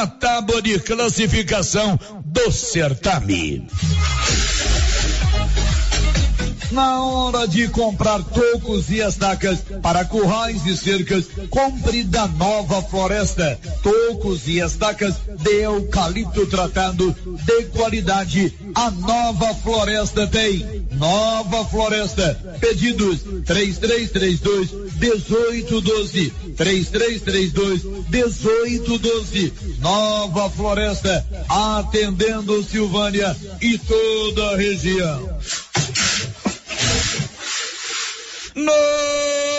a tábua de classificação do certame. Na hora de comprar tocos e estacas para currais e cercas, compre da Nova Floresta. Tocos e estacas de eucalipto tratado de qualidade. A Nova Floresta tem. Nova Floresta. Pedidos 3332 1812. 3332 1812. Nova Floresta. Atendendo Silvânia e toda a região.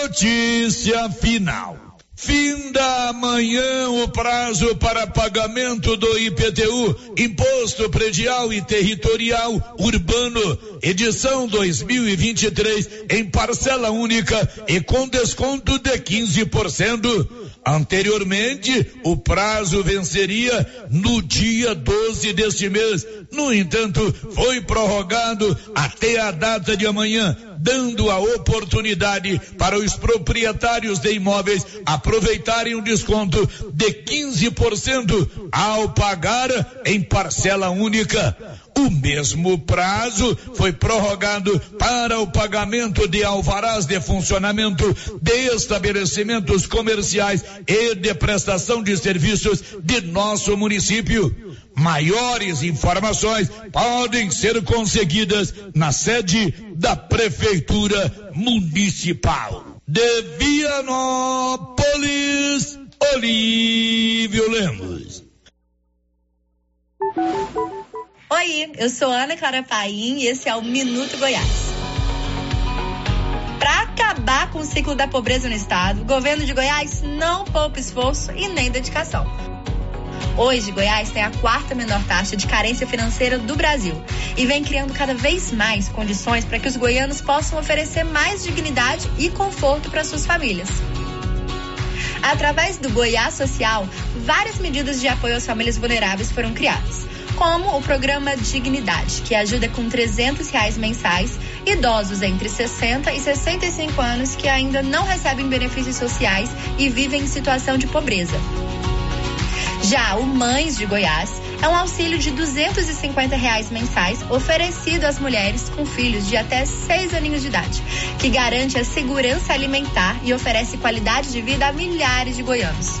Notícia final. Fim da manhã o prazo para pagamento do IPTU, Imposto Predial e Territorial Urbano, edição 2023, em parcela única e com desconto de 15%. Anteriormente, o prazo venceria no dia 12 deste mês. No entanto, foi prorrogado até a data de amanhã, dando a oportunidade para os proprietários de imóveis aproveitarem o desconto de 15% ao pagar em parcela única. O mesmo prazo foi prorrogado para o pagamento de alvarás de funcionamento de estabelecimentos comerciais e de prestação de serviços de nosso município. Maiores informações podem ser conseguidas na sede da Prefeitura Municipal. De Vianópolis, Olívio Lemos. Oi, eu sou Ana Clara Paim e esse é o Minuto Goiás. Para acabar com o ciclo da pobreza no estado, o governo de Goiás não poupa esforço e nem dedicação. Hoje, Goiás tem a quarta menor taxa de carência financeira do Brasil e vem criando cada vez mais condições para que os goianos possam oferecer mais dignidade e conforto para suas famílias. Através do Goiás Social, várias medidas de apoio às famílias vulneráveis foram criadas como o programa Dignidade, que ajuda com 300 reais mensais idosos entre 60 e 65 anos que ainda não recebem benefícios sociais e vivem em situação de pobreza. Já o Mães de Goiás é um auxílio de 250 reais mensais oferecido às mulheres com filhos de até 6 aninhos de idade, que garante a segurança alimentar e oferece qualidade de vida a milhares de goianos.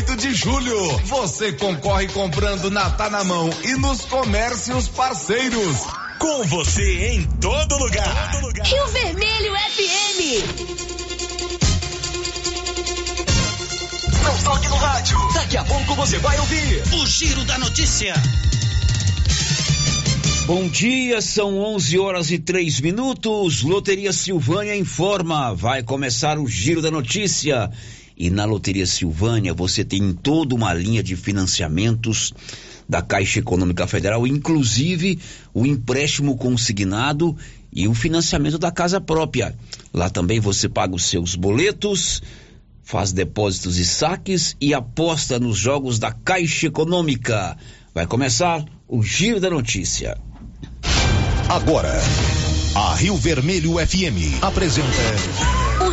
de julho. Você concorre comprando na Tá na Mão e nos comércios parceiros. Com você em todo lugar. Todo lugar. Rio Vermelho FM. Não toque no rádio. Daqui a pouco você vai ouvir o Giro da Notícia. Bom dia, são 11 horas e 3 minutos. Loteria Silvânia informa. Vai começar o Giro da Notícia. E na Loteria Silvânia você tem toda uma linha de financiamentos da Caixa Econômica Federal, inclusive o empréstimo consignado e o financiamento da casa própria. Lá também você paga os seus boletos, faz depósitos e saques e aposta nos jogos da Caixa Econômica. Vai começar o Giro da Notícia. Agora, a Rio Vermelho FM apresenta.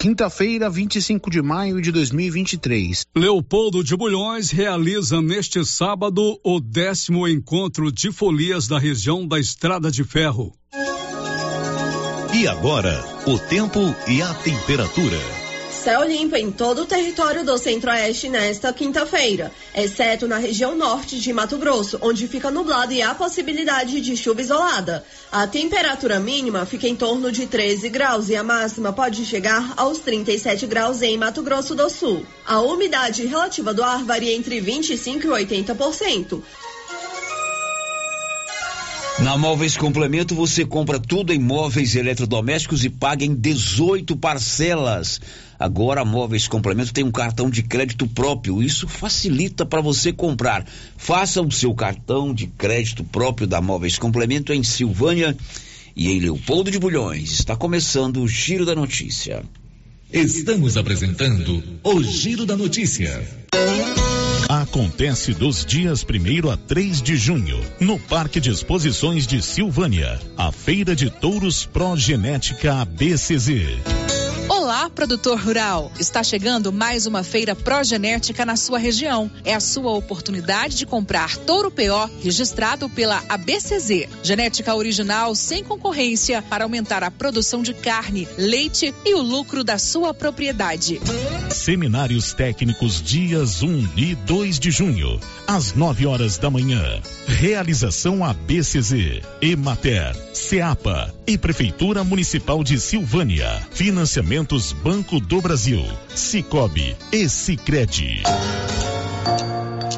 Quinta-feira, 25 de maio de 2023. Leopoldo de Bulhões realiza neste sábado o décimo encontro de folias da região da Estrada de Ferro. E agora, o tempo e a temperatura. Céu limpo em todo o território do Centro-Oeste nesta quinta-feira, exceto na região norte de Mato Grosso, onde fica nublado e há possibilidade de chuva isolada. A temperatura mínima fica em torno de 13 graus e a máxima pode chegar aos 37 graus em Mato Grosso do Sul. A umidade relativa do ar varia entre 25% e 80%. Na Móveis Complemento você compra tudo em móveis eletrodomésticos e paga em 18 parcelas. Agora a Móveis Complemento tem um cartão de crédito próprio. Isso facilita para você comprar. Faça o seu cartão de crédito próprio da Móveis Complemento em Silvânia e em Leopoldo de Bulhões. Está começando o Giro da Notícia. Estamos apresentando o Giro da Notícia. Acontece dos dias 1 a 3 de junho, no Parque de Exposições de Silvânia, a Feira de Touros Progenética ABCZ. Produtor rural! Está chegando mais uma feira progenética na sua região. É a sua oportunidade de comprar touro PO registrado pela ABCZ. Genética original sem concorrência para aumentar a produção de carne, leite e o lucro da sua propriedade. Seminários técnicos dias 1 e 2 de junho, às 9 horas da manhã. Realização ABCZ, Emater, Ceapa e Prefeitura Municipal de Silvânia. Financiamentos Banco do Brasil, Cicobi e Cicred.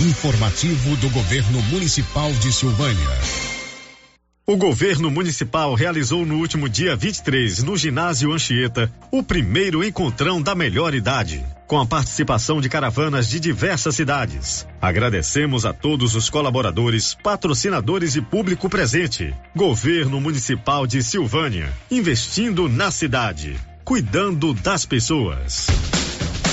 Informativo do Governo Municipal de Silvânia. O governo municipal realizou no último dia 23, no ginásio Anchieta, o primeiro encontrão da melhor idade, com a participação de caravanas de diversas cidades. Agradecemos a todos os colaboradores, patrocinadores e público presente. Governo Municipal de Silvânia, investindo na cidade, cuidando das pessoas.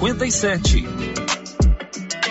2357.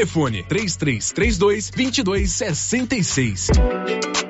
Telefone 3332 2266.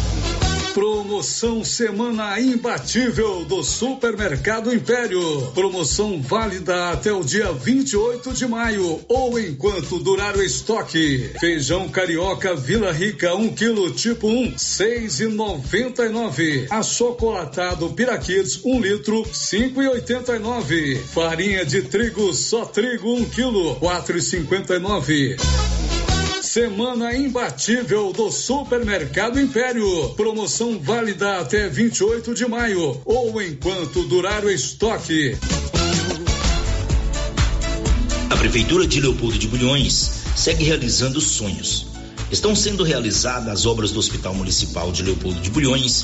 Promoção Semana Imbatível do Supermercado Império. Promoção válida até o dia 28 de maio ou enquanto durar o estoque. Feijão carioca Vila Rica 1 um quilo tipo 1, seis e noventa e nove. Achocolatado Piraquids 1 um litro, cinco e oitenta e nove. Farinha de trigo só trigo 1 um quilo, quatro e cinquenta e nove. Semana imbatível do Supermercado Império. Promoção válida até 28 de maio ou enquanto durar o estoque. A Prefeitura de Leopoldo de Bulhões segue realizando sonhos. Estão sendo realizadas as obras do Hospital Municipal de Leopoldo de Bulhões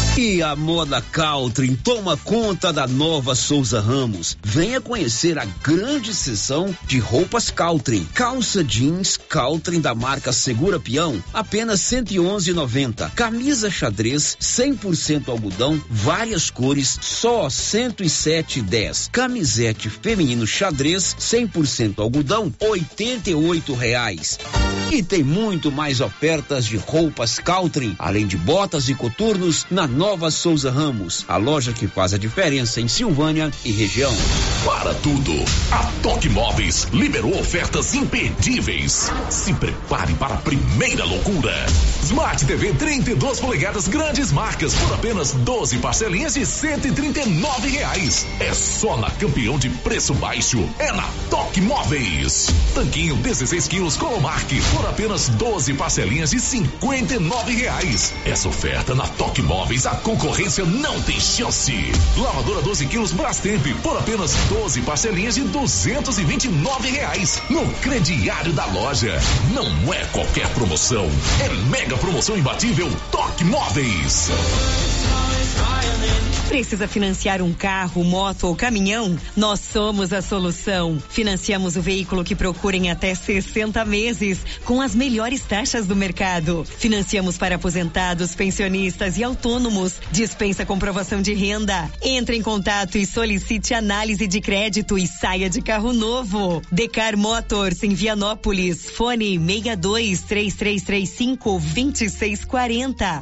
E a moda Caltrim toma conta da nova Souza Ramos. Venha conhecer a grande seção de roupas Caltrim. Calça jeans Caltrim da marca Segura Peão, apenas 111,90. Camisa xadrez 100% algodão, várias cores, só 107,10. Camisete feminino xadrez 100% algodão, 88 reais. E tem muito mais ofertas de roupas Caltrim, além de botas e coturnos na Nova Souza Ramos, a loja que faz a diferença em Silvânia e região. Para tudo, a Toque Móveis liberou ofertas imperdíveis. Se prepare para a primeira loucura. Smart TV 32 polegadas grandes marcas por apenas 12 parcelinhas de 139 reais. É só na campeão de preço baixo. É na Toque Móveis. Tanquinho 16 quilos Colomark por apenas 12 parcelinhas de 59 reais. Essa oferta na Toque Móveis concorrência não tem chance. Lavadora 12 quilos Brastemp por apenas 12 parcelinhas de 229 reais no crediário da loja. Não é qualquer promoção, é mega promoção imbatível Toque Móveis. Precisa financiar um carro, moto ou caminhão? Nós somos a solução. Financiamos o veículo que procura em até 60 meses, com as melhores taxas do mercado. Financiamos para aposentados, pensionistas e autônomos. Dispensa comprovação de renda. Entre em contato e solicite análise de crédito e saia de carro novo. Decar Motors em Vianópolis. Fone 62 3335 2640.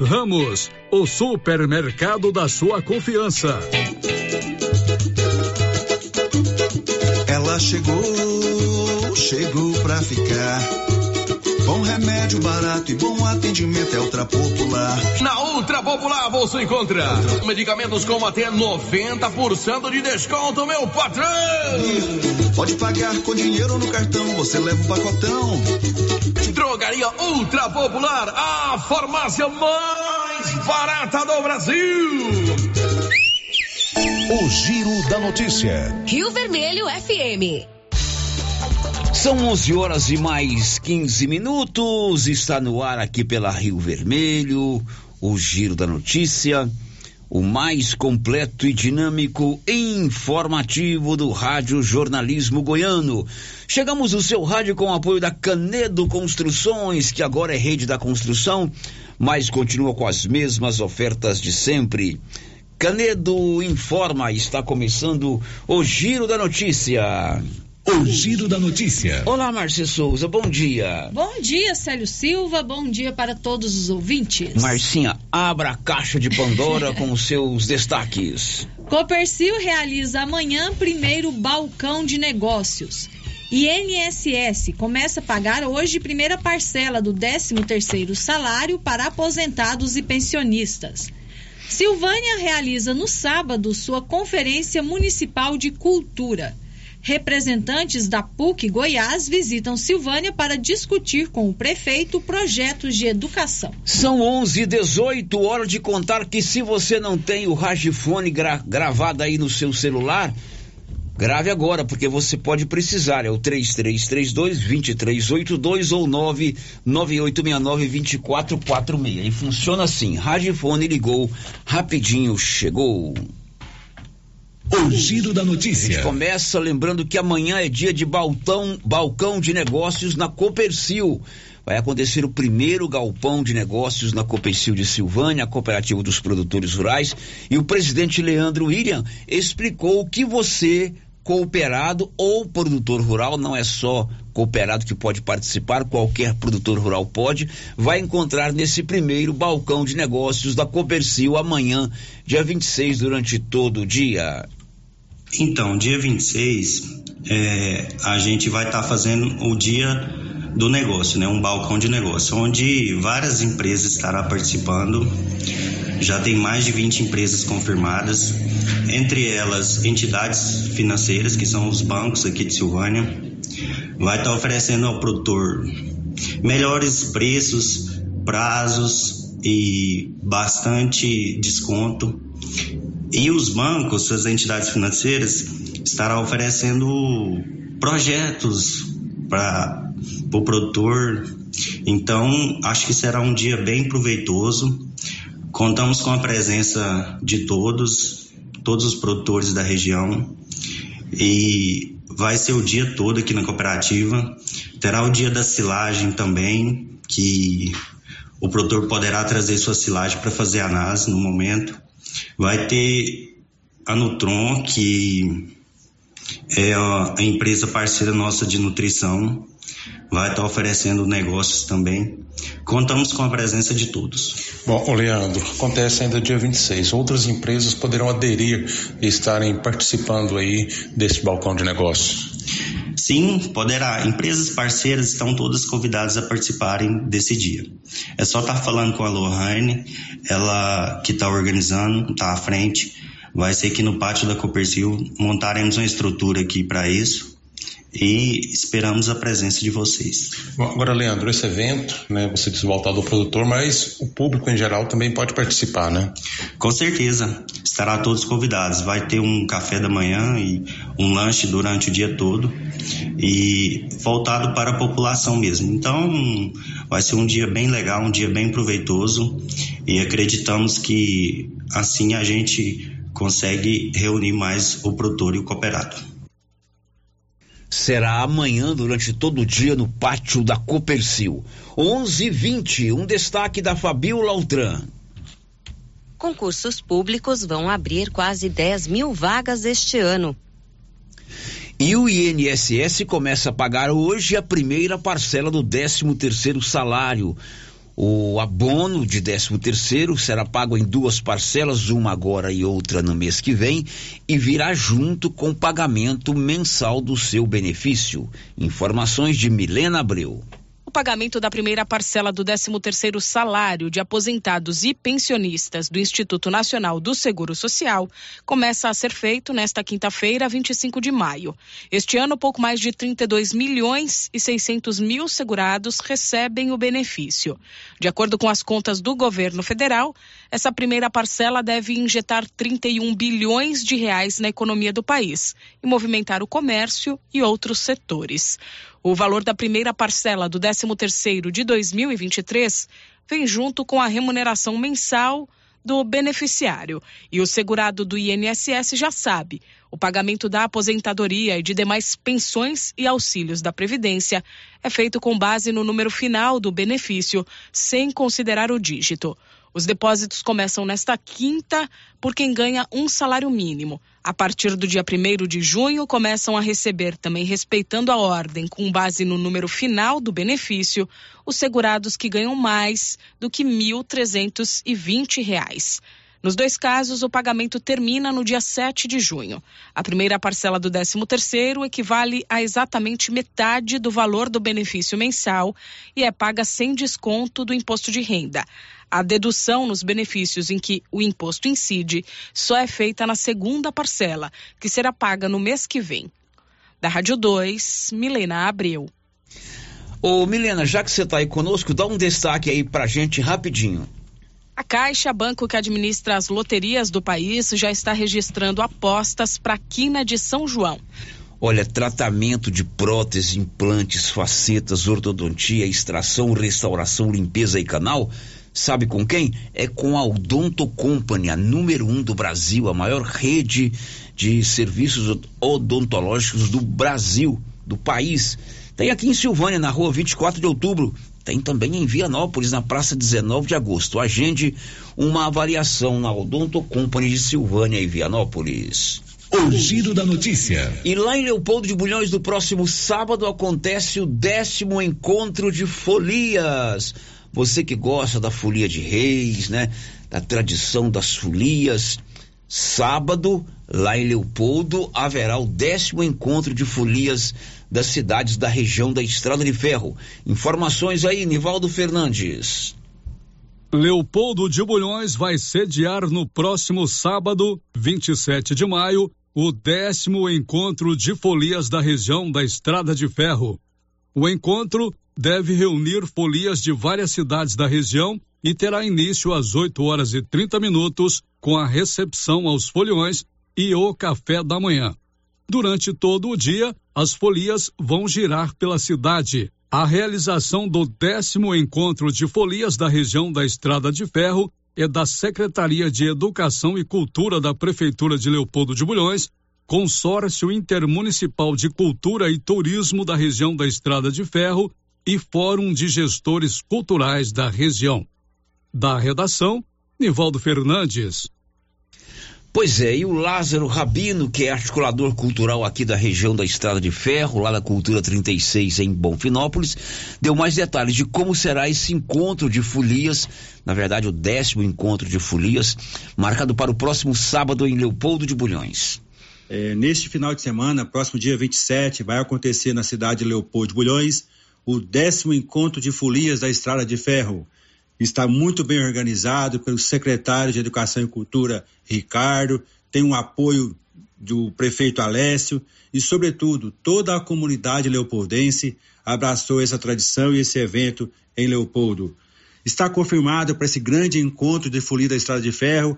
Ramos, o supermercado da sua confiança. Ela chegou, chegou pra ficar. Remédio barato e bom atendimento é Ultra Popular. Na Ultra Popular você encontra medicamentos com até 90% de desconto, meu patrão! Pode pagar com dinheiro no cartão, você leva o pacotão. Drogaria Ultra Popular, a farmácia mais barata do Brasil. O Giro da Notícia. Rio Vermelho FM. São 11 horas e mais 15 minutos. Está no ar aqui pela Rio Vermelho, o Giro da Notícia, o mais completo e dinâmico e informativo do rádio jornalismo goiano. Chegamos no seu rádio com o apoio da Canedo Construções, que agora é rede da construção, mas continua com as mesmas ofertas de sempre. Canedo informa, está começando o Giro da Notícia. O Giro da Notícia. Olá, Márcia Souza, bom dia. Bom dia, Célio Silva, bom dia para todos os ouvintes. Marcinha, abra a caixa de Pandora com os seus destaques. Copercil realiza amanhã primeiro balcão de negócios. INSS começa a pagar hoje primeira parcela do 13º salário para aposentados e pensionistas. Silvânia realiza no sábado sua Conferência Municipal de Cultura. Representantes da PUC Goiás visitam Silvânia para discutir com o prefeito projetos de educação. São 11 e 18 horas de contar que se você não tem o ragifone gra gravado aí no seu celular, grave agora, porque você pode precisar. É o 3332-2382 ou 99869-2446. E funciona assim: ragifone ligou, rapidinho chegou. O Giro da Notícia. A gente começa lembrando que amanhã é dia de baltão, balcão de negócios na Copercil. Vai acontecer o primeiro galpão de negócios na Copercil de Silvânia, a cooperativa dos produtores rurais, e o presidente Leandro William explicou que você, cooperado ou produtor rural, não é só cooperado que pode participar, qualquer produtor rural pode, vai encontrar nesse primeiro balcão de negócios da Copercil amanhã, dia 26, durante todo o dia. Então, dia 26, é, a gente vai estar tá fazendo o dia do negócio, né? Um balcão de negócio, onde várias empresas estarão participando. Já tem mais de 20 empresas confirmadas, entre elas entidades financeiras, que são os bancos aqui de Silvânia. Vai estar tá oferecendo ao produtor melhores preços, prazos e bastante desconto e os bancos, as entidades financeiras, estarão oferecendo projetos para o pro produtor. Então, acho que será um dia bem proveitoso. Contamos com a presença de todos, todos os produtores da região. E vai ser o dia todo aqui na cooperativa. Terá o dia da silagem também, que o produtor poderá trazer sua silagem para fazer análise no momento. Vai ter a Nutron, que é a empresa parceira nossa de nutrição. Vai estar oferecendo negócios também. Contamos com a presença de todos. Bom, Leandro, acontece ainda dia 26. Outras empresas poderão aderir e estarem participando aí desse balcão de negócios. Sim, poderá. Empresas parceiras estão todas convidadas a participarem desse dia. É só estar falando com a Lohane, ela que está organizando, está à frente. Vai ser aqui no pátio da Copercil. Montaremos uma estrutura aqui para isso e esperamos a presença de vocês. Bom, agora, Leandro, esse evento, né, você disse voltado ao produtor, mas o público em geral também pode participar, né? Com certeza, estará todos convidados. Vai ter um café da manhã e um lanche durante o dia todo e voltado para a população mesmo. Então, vai ser um dia bem legal, um dia bem proveitoso e acreditamos que assim a gente consegue reunir mais o produtor e o cooperado será amanhã durante todo o dia no pátio da Copercil. 11:20, um destaque da Fabiola Altran. Concursos públicos vão abrir quase 10 mil vagas este ano. E o INSS começa a pagar hoje a primeira parcela do 13 terceiro salário. O abono de 13 terceiro será pago em duas parcelas, uma agora e outra no mês que vem, e virá junto com o pagamento mensal do seu benefício. Informações de Milena Abreu pagamento da primeira parcela do 13º salário de aposentados e pensionistas do Instituto Nacional do Seguro Social começa a ser feito nesta quinta-feira, 25 de maio. Este ano, pouco mais de 32 milhões e 600 mil segurados recebem o benefício. De acordo com as contas do governo federal, essa primeira parcela deve injetar 31 bilhões de reais na economia do país e movimentar o comércio e outros setores. O valor da primeira parcela do 13º de 2023 vem junto com a remuneração mensal do beneficiário. E o segurado do INSS já sabe: o pagamento da aposentadoria e de demais pensões e auxílios da Previdência é feito com base no número final do benefício, sem considerar o dígito. Os depósitos começam nesta quinta por quem ganha um salário mínimo. A partir do dia 1 de junho, começam a receber, também respeitando a ordem, com base no número final do benefício, os segurados que ganham mais do que R$ 1.320. Nos dois casos, o pagamento termina no dia 7 de junho. A primeira parcela do 13º equivale a exatamente metade do valor do benefício mensal e é paga sem desconto do imposto de renda. A dedução nos benefícios em que o imposto incide só é feita na segunda parcela, que será paga no mês que vem. Da Rádio 2, Milena Abreu. Ô Milena, já que você está aí conosco, dá um destaque aí pra gente rapidinho. A Caixa, banco que administra as loterias do país, já está registrando apostas para a quina de São João. Olha, tratamento de prótese, implantes, facetas, ortodontia, extração, restauração, limpeza e canal. Sabe com quem? É com a Odonto Company, a número um do Brasil, a maior rede de serviços odontológicos do Brasil, do país. Tem aqui em Silvânia, na rua 24 de outubro, tem também em Vianópolis, na praça 19 de agosto. Agende uma avaliação na Odonto Company de Silvânia e Vianópolis. O giro da notícia. E lá em Leopoldo de Bulhões, no próximo sábado, acontece o décimo encontro de folias. Você que gosta da folia de reis, né? Da tradição das folias. Sábado, lá em Leopoldo, haverá o décimo encontro de folias das cidades da região da Estrada de Ferro. Informações aí, Nivaldo Fernandes. Leopoldo de Bulhões vai sediar no próximo sábado, 27 de maio, o décimo encontro de folias da região da Estrada de Ferro. O encontro deve reunir folias de várias cidades da região e terá início às 8 horas e 30 minutos com a recepção aos foliões e o café da manhã. Durante todo o dia, as folias vão girar pela cidade. A realização do décimo encontro de folias da região da Estrada de Ferro é da Secretaria de Educação e Cultura da Prefeitura de Leopoldo de Bulhões, Consórcio Intermunicipal de Cultura e Turismo da região da Estrada de Ferro e Fórum de Gestores Culturais da região. Da redação, Nivaldo Fernandes. Pois é, e o Lázaro Rabino, que é articulador cultural aqui da região da Estrada de Ferro, lá da Cultura 36 em Bonfinópolis, deu mais detalhes de como será esse encontro de folias, na verdade o décimo encontro de folias, marcado para o próximo sábado em Leopoldo de Bulhões. É, neste final de semana, próximo dia 27, vai acontecer na cidade de Leopoldo de Bulhões o décimo encontro de folias da Estrada de Ferro está muito bem organizado pelo secretário de Educação e Cultura, Ricardo, tem um apoio do prefeito Alessio e, sobretudo, toda a comunidade leopoldense abraçou essa tradição e esse evento em Leopoldo. Está confirmado para esse grande encontro de Folia da Estrada de Ferro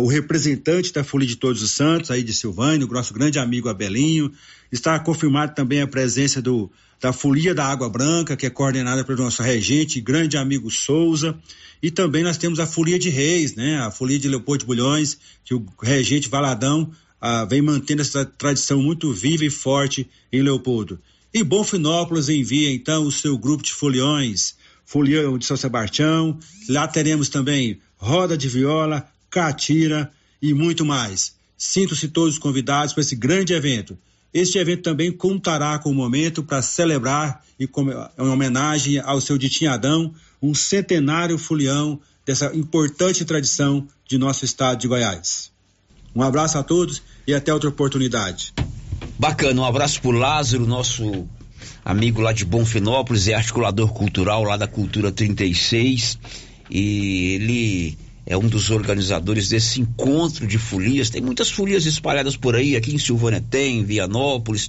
o representante da Folia de Todos os Santos, aí de Silvânia, o nosso grande amigo Abelinho. Está confirmado também a presença do da Folia da Água Branca, que é coordenada pelo nosso regente, grande amigo Souza. E também nós temos a Folia de Reis, né? A Folia de Leopoldo de Bulhões, que o regente Valadão ah, vem mantendo essa tradição muito viva e forte em Leopoldo. E Bonfinópolis envia então o seu grupo de foliões, Folião de São Sebastião. Lá teremos também roda de viola, catira e muito mais. Sinto-se todos convidados para esse grande evento. Este evento também contará com o momento para celebrar e em homenagem ao seu Ditinhadão, um centenário folião dessa importante tradição de nosso estado de Goiás. Um abraço a todos e até outra oportunidade. Bacana, um abraço para Lázaro, nosso amigo lá de Bonfinópolis, é articulador cultural lá da Cultura 36 e ele é um dos organizadores desse encontro de folias. Tem muitas folias espalhadas por aí, aqui em Silvânia tem, em Vianópolis,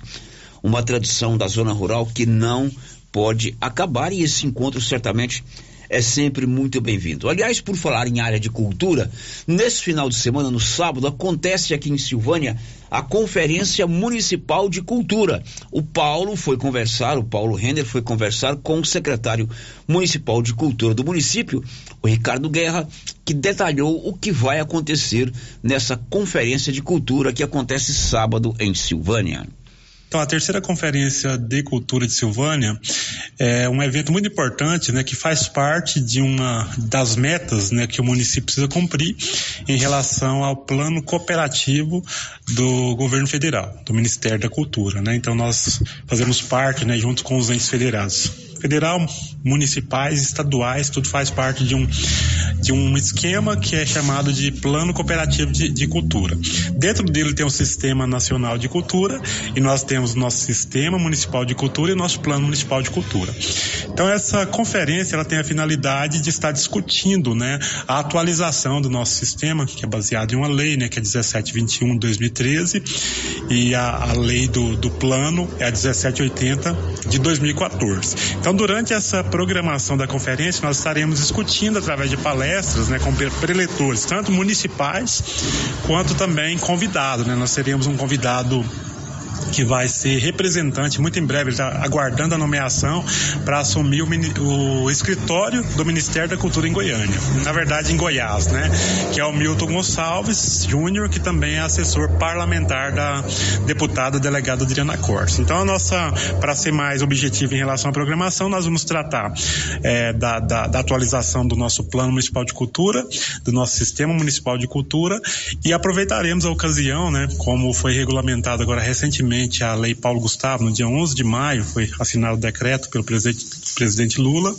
uma tradição da zona rural que não pode acabar. E esse encontro certamente é sempre muito bem-vindo. Aliás, por falar em área de cultura, nesse final de semana, no sábado, acontece aqui em Silvânia a Conferência Municipal de Cultura. O Paulo foi conversar, o Paulo Renner foi conversar com o secretário municipal de cultura do município, o Ricardo Guerra, que detalhou o que vai acontecer nessa conferência de cultura que acontece sábado em Silvânia. Então, a terceira conferência de cultura de Silvânia é um evento muito importante, né, que faz parte de uma das metas, né, que o município precisa cumprir em relação ao plano cooperativo do governo federal, do Ministério da Cultura, né? Então, nós fazemos parte, né, junto com os entes federados federal, municipais, estaduais, tudo faz parte de um, de um esquema que é chamado de Plano Cooperativo de, de Cultura. Dentro dele tem o Sistema Nacional de Cultura e nós temos nosso Sistema Municipal de Cultura e nosso Plano Municipal de Cultura. Então essa conferência ela tem a finalidade de estar discutindo, né, a atualização do nosso sistema, que é baseado em uma lei, né, que é 1721 de 2013 e a, a lei do, do plano é a 1780 de 2014. Então durante essa programação da conferência, nós estaremos discutindo através de palestras, né, com preletores, tanto municipais quanto também convidados, né? Nós teremos um convidado que vai ser representante muito em breve, está aguardando a nomeação para assumir o, o, escritório do Ministério da Cultura em Goiânia. Na verdade, em Goiás, né? Que é o Milton Gonçalves Júnior, que também é assessor parlamentar da deputada delegada Adriana Cortes. Então, a nossa, para ser mais objetivo em relação à programação, nós vamos tratar é, da, da, da atualização do nosso Plano Municipal de Cultura, do nosso Sistema Municipal de Cultura e aproveitaremos a ocasião, né? Como foi regulamentado agora recentemente recentemente a Lei Paulo Gustavo, no dia 11 de maio, foi assinado o decreto pelo presidente, presidente Lula.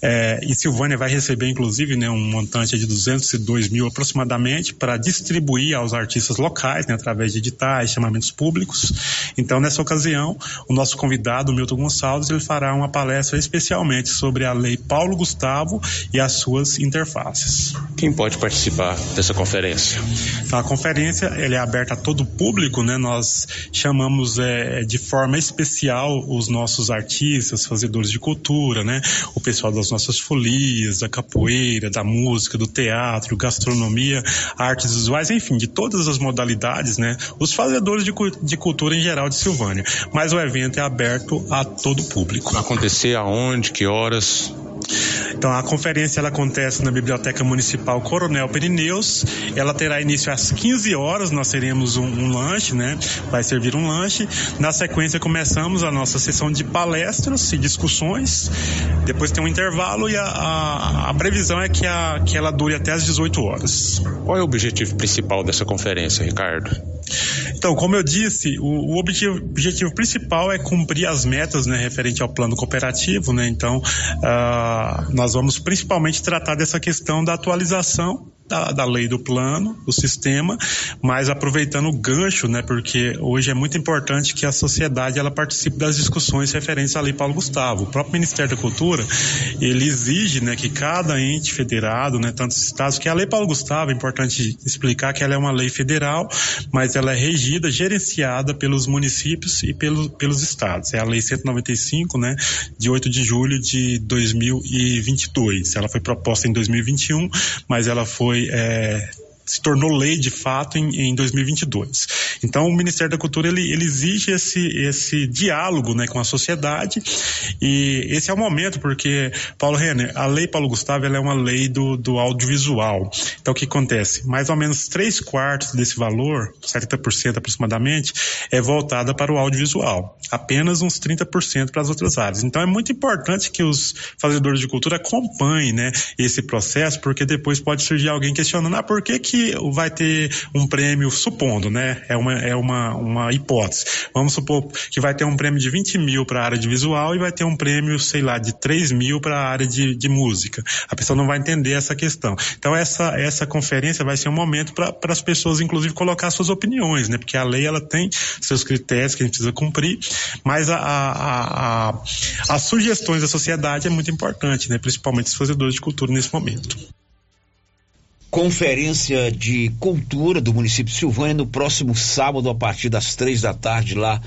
É, e Silvânia vai receber, inclusive, né, um montante de 202 mil aproximadamente para distribuir aos artistas locais, né, através de editais, chamamentos públicos. Então, nessa ocasião, o nosso convidado, Milton Gonçalves, ele fará uma palestra especialmente sobre a Lei Paulo Gustavo e as suas interfaces. Quem pode participar dessa conferência? Então, a conferência ela é aberta a todo o público, né? Nós chamamos é, de forma especial os nossos artistas, fazedores de cultura, né? O pessoal das nossas folias, da capoeira, da música, do teatro, gastronomia, artes visuais, enfim, de todas as modalidades, né? Os fazedores de, de cultura em geral de Silvânia. Mas o evento é aberto a todo público. Acontecer aonde, que horas? Então a conferência ela acontece na Biblioteca Municipal Coronel Pirineus. Ela terá início às 15 horas. Nós teremos um, um lanche, né? Vai servir um lanche. Na sequência começamos a nossa sessão de palestras e discussões. Depois tem um intervalo e a, a, a previsão é que, a, que ela dure até às 18 horas. Qual é o objetivo principal dessa conferência, Ricardo? Então, como eu disse, o, o objetivo, objetivo, principal é cumprir as metas né, referente ao plano cooperativo. Né? Então, uh, nós vamos principalmente tratar dessa questão da atualização da, da, lei do plano, do sistema, mas aproveitando o gancho, né, porque hoje é muito importante que a sociedade ela participe das discussões referentes à lei Paulo Gustavo. O próprio Ministério da Cultura, ele exige, né, que cada ente federado, né, tantos estados, que a lei Paulo Gustavo, é importante explicar que ela é uma lei federal, mas ela é regida, gerenciada pelos municípios e pelo, pelos estados. É a lei 195, né, de 8 de julho de 2022. Ela foi proposta em 2021, mas ela foi foi é, se tornou lei de fato em, em 2022. Então o Ministério da Cultura ele, ele, exige esse, esse diálogo né, com a sociedade e esse é o momento porque Paulo Renner, a lei Paulo Gustavo é uma lei do, do audiovisual. Então o que acontece? Mais ou menos três quartos desse valor, 70% aproximadamente, é voltada para o audiovisual. Apenas uns 30% para as outras áreas. Então é muito importante que os fazedores de cultura acompanhem né, esse processo porque depois pode surgir alguém questionando ah, por que que que vai ter um prêmio, supondo, né? É uma, é uma, uma hipótese. Vamos supor que vai ter um prêmio de 20 mil para a área de visual e vai ter um prêmio, sei lá, de 3 mil para a área de, de música. A pessoa não vai entender essa questão. Então, essa, essa conferência vai ser um momento para as pessoas, inclusive, colocar suas opiniões, né? Porque a lei, ela tem seus critérios que a gente precisa cumprir, mas a, a, a, as sugestões da sociedade é muito importante, né? Principalmente os fazedores de cultura nesse momento. Conferência de Cultura do município de Silvânia no próximo sábado, a partir das três da tarde, lá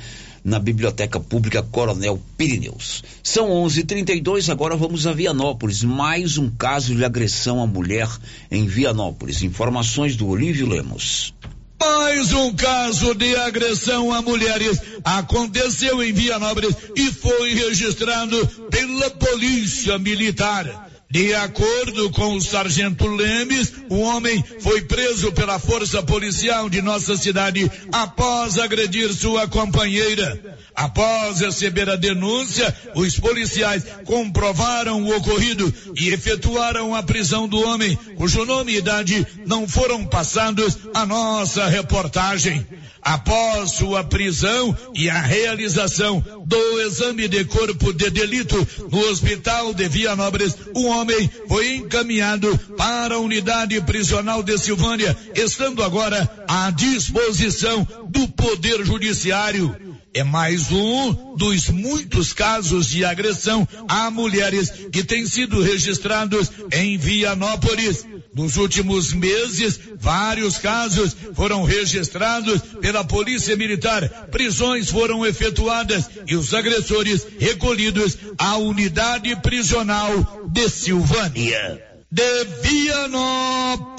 na Biblioteca Pública Coronel Pirineus. São 11:32. Agora vamos a Vianópolis. Mais um caso de agressão à mulher em Vianópolis. Informações do Olívio Lemos. Mais um caso de agressão a mulheres aconteceu em Vianópolis e foi registrado pela Polícia Militar. De acordo com o sargento Lemes, o homem foi preso pela força policial de nossa cidade após agredir sua companheira. Após receber a denúncia, os policiais comprovaram o ocorrido e efetuaram a prisão do homem, cujo nome e idade não foram passados à nossa reportagem. Após sua prisão e a realização do exame de corpo de delito no Hospital de Vianópolis, o homem foi encaminhado para a unidade prisional de Silvânia, estando agora à disposição do Poder Judiciário. É mais um dos muitos casos de agressão a mulheres que têm sido registrados em Vianópolis. Nos últimos meses, vários casos foram registrados pela Polícia Militar, prisões foram efetuadas e os agressores recolhidos à unidade prisional de Silvânia. De Vianópolis,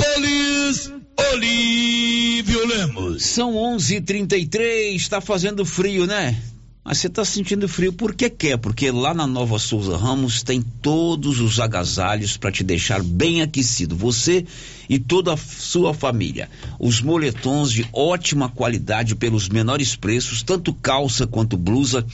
Olívio Lemos. São 11:33, está fazendo frio, né? Mas você está sentindo frio porque quer, porque lá na Nova Souza Ramos tem todos os agasalhos para te deixar bem aquecido, você e toda a sua família. Os moletons de ótima qualidade pelos menores preços, tanto calça quanto blusa,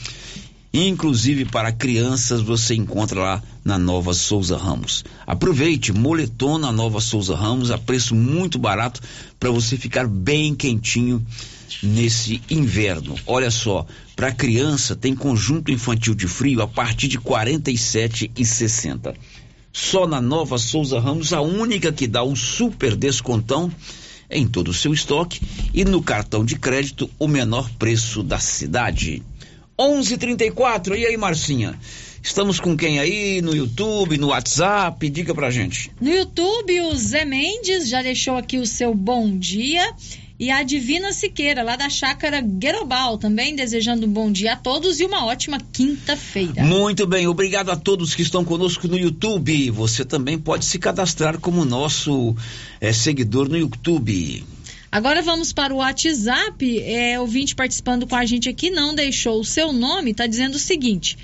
inclusive para crianças, você encontra lá na Nova Souza Ramos. Aproveite, moletom na Nova Souza Ramos a preço muito barato para você ficar bem quentinho nesse inverno. Olha só, para criança tem conjunto infantil de frio a partir de 47 e 60. Só na Nova Souza Ramos, a única que dá o super descontão em todo o seu estoque e no cartão de crédito o menor preço da cidade. 11:34 e aí, Marcinha? Estamos com quem aí no YouTube, no WhatsApp? Diga pra gente. No YouTube, o Zé Mendes já deixou aqui o seu bom dia e a Divina Siqueira, lá da chácara Guerobal, também desejando um bom dia a todos e uma ótima quinta-feira. Muito bem, obrigado a todos que estão conosco no YouTube. Você também pode se cadastrar como nosso é, seguidor no YouTube. Agora vamos para o WhatsApp. É, ouvinte participando com a gente aqui não deixou o seu nome, está dizendo o seguinte: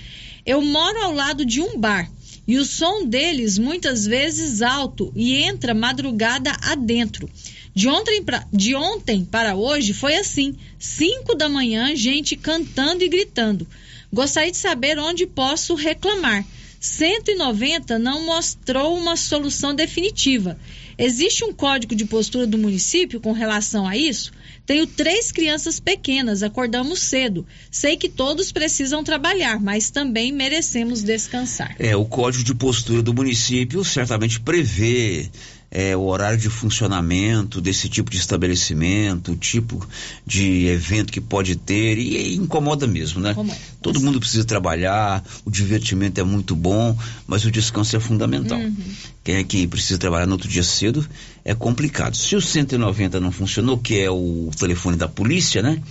eu moro ao lado de um bar e o som deles muitas vezes alto e entra madrugada adentro. De ontem, pra, de ontem para hoje foi assim: 5 da manhã, gente cantando e gritando. Gostaria de saber onde posso reclamar. 190 não mostrou uma solução definitiva. Existe um código de postura do município com relação a isso? Tenho três crianças pequenas, acordamos cedo. Sei que todos precisam trabalhar, mas também merecemos descansar. É, o código de postura do município certamente prevê é, o horário de funcionamento desse tipo de estabelecimento, o tipo de evento que pode ter, e, e incomoda mesmo, né? Incomoda. Todo mundo precisa trabalhar, o divertimento é muito bom, mas o descanso é fundamental. Uhum. Quem é que precisa trabalhar no outro dia cedo é complicado. Se o 190 não funcionou, que é o telefone da polícia, né?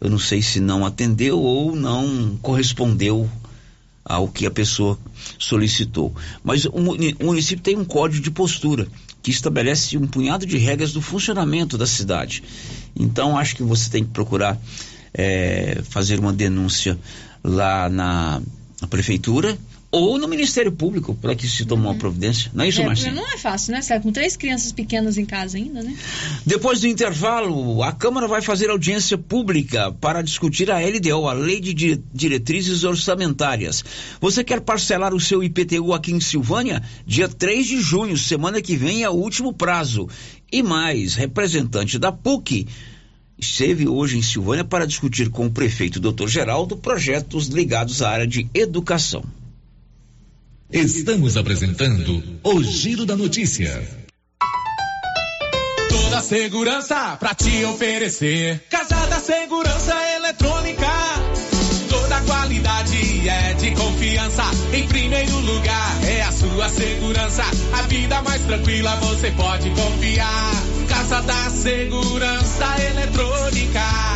Eu não sei se não atendeu ou não correspondeu ao que a pessoa solicitou. Mas o município tem um código de postura que estabelece um punhado de regras do funcionamento da cidade. Então, acho que você tem que procurar é, fazer uma denúncia lá na, na prefeitura ou no Ministério Público para que se tome uma uhum. providência. Não é isso, é, Marcinho? Não é fácil, né, Sérgio? Com três crianças pequenas em casa ainda, né? Depois do intervalo, a Câmara vai fazer audiência pública para discutir a LDO, a Lei de Diretrizes Orçamentárias. Você quer parcelar o seu IPTU aqui em Silvânia? Dia 3 de junho, semana que vem é o último prazo. E mais, representante da PUC esteve hoje em Silvânia para discutir com o prefeito Dr. Geraldo projetos ligados à área de educação. Estamos apresentando o Giro da Notícia. Toda segurança pra te oferecer. Casa da Segurança Eletrônica. Toda qualidade é de confiança. Em primeiro lugar é a sua segurança. A vida mais tranquila você pode confiar. Casa da Segurança Eletrônica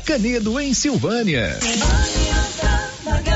Canedo, em Silvânia. Aliança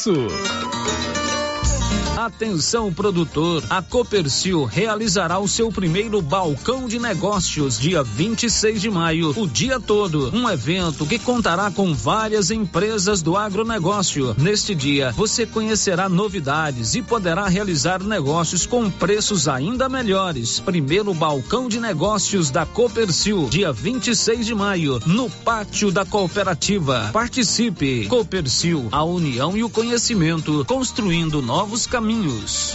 isso. Atenção produtor, a Copercil realizará o seu primeiro balcão de negócios dia 26 de maio, o dia todo. Um evento que contará com várias empresas do agronegócio. Neste dia, você conhecerá novidades e poderá realizar negócios com preços ainda melhores. Primeiro balcão de negócios da Copercil, dia 26 de maio, no pátio da cooperativa. Participe. Copercil, a união e o conhecimento, construindo novos caminhos caminhos.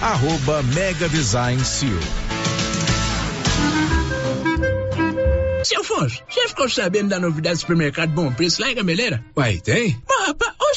arroba Mega Design Seal. Seu Afonso, você ficou sabendo da novidade do supermercado Bom Preço lá em Gameleira? Uai, tem? Rapaz,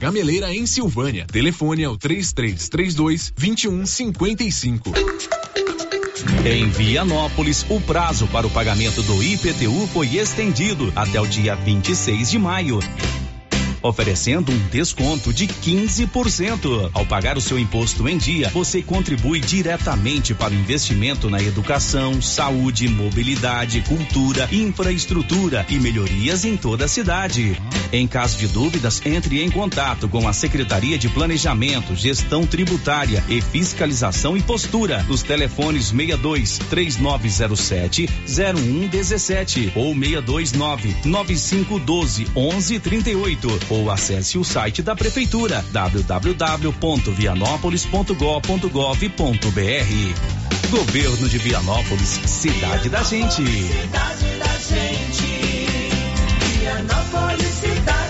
Gameleira em Silvânia. Telefone ao 3332 2155. Em Vianópolis, o prazo para o pagamento do IPTU foi estendido até o dia 26 de maio oferecendo um desconto de 15%. Ao pagar o seu imposto em dia, você contribui diretamente para o investimento na educação, saúde, mobilidade, cultura, infraestrutura e melhorias em toda a cidade. Em caso de dúvidas, entre em contato com a Secretaria de Planejamento, Gestão Tributária e Fiscalização e Postura nos telefones 62 3907 0117 ou 629 9512 1138 ou acesse o site da prefeitura www.vianópolis.gov.br. Governo de Vianópolis, cidade da gente. Cidade da gente. Vianópolis, cidade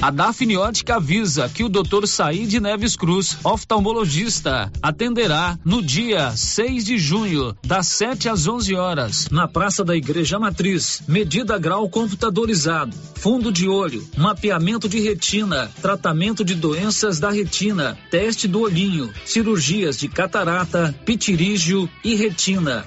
A Dafniótica avisa que o Dr. Said Neves Cruz, oftalmologista, atenderá no dia 6 de junho, das 7 às 11 horas, na Praça da Igreja Matriz. Medida grau computadorizado, fundo de olho, mapeamento de retina, tratamento de doenças da retina, teste do olhinho, cirurgias de catarata, pitirígio e retina.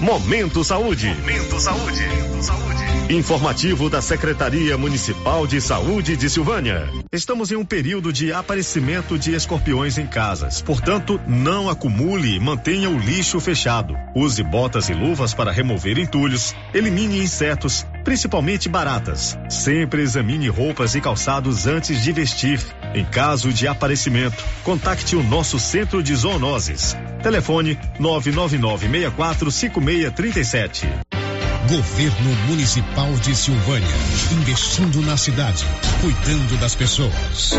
Momento Saúde. Momento Saúde. Informativo da Secretaria Municipal de Saúde de Silvânia. Estamos em um período de aparecimento de escorpiões em casas. Portanto, não acumule e mantenha o lixo fechado. Use botas e luvas para remover entulhos. Elimine insetos, principalmente baratas. Sempre examine roupas e calçados antes de vestir. Em caso de aparecimento, contacte o nosso centro de zoonoses. Telefone 999 5637. Governo Municipal de Silvânia. Investindo na cidade, cuidando das pessoas.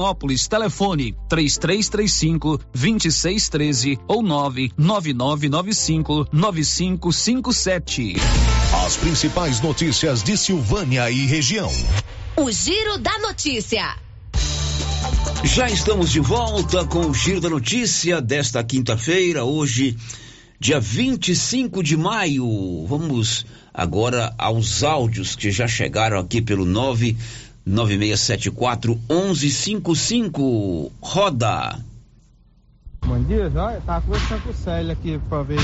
Vianópolis. Telefone 3335 2613 ou 99995 9557. As principais notícias de Silvânia e região. O Giro da Notícia. Já estamos de volta com o Giro da Notícia desta quinta-feira, hoje, dia 25 de maio. Vamos agora aos áudios que já chegaram aqui pelo 99674 1155. Roda. Bom dia, já estava conversando com o Célio aqui para ver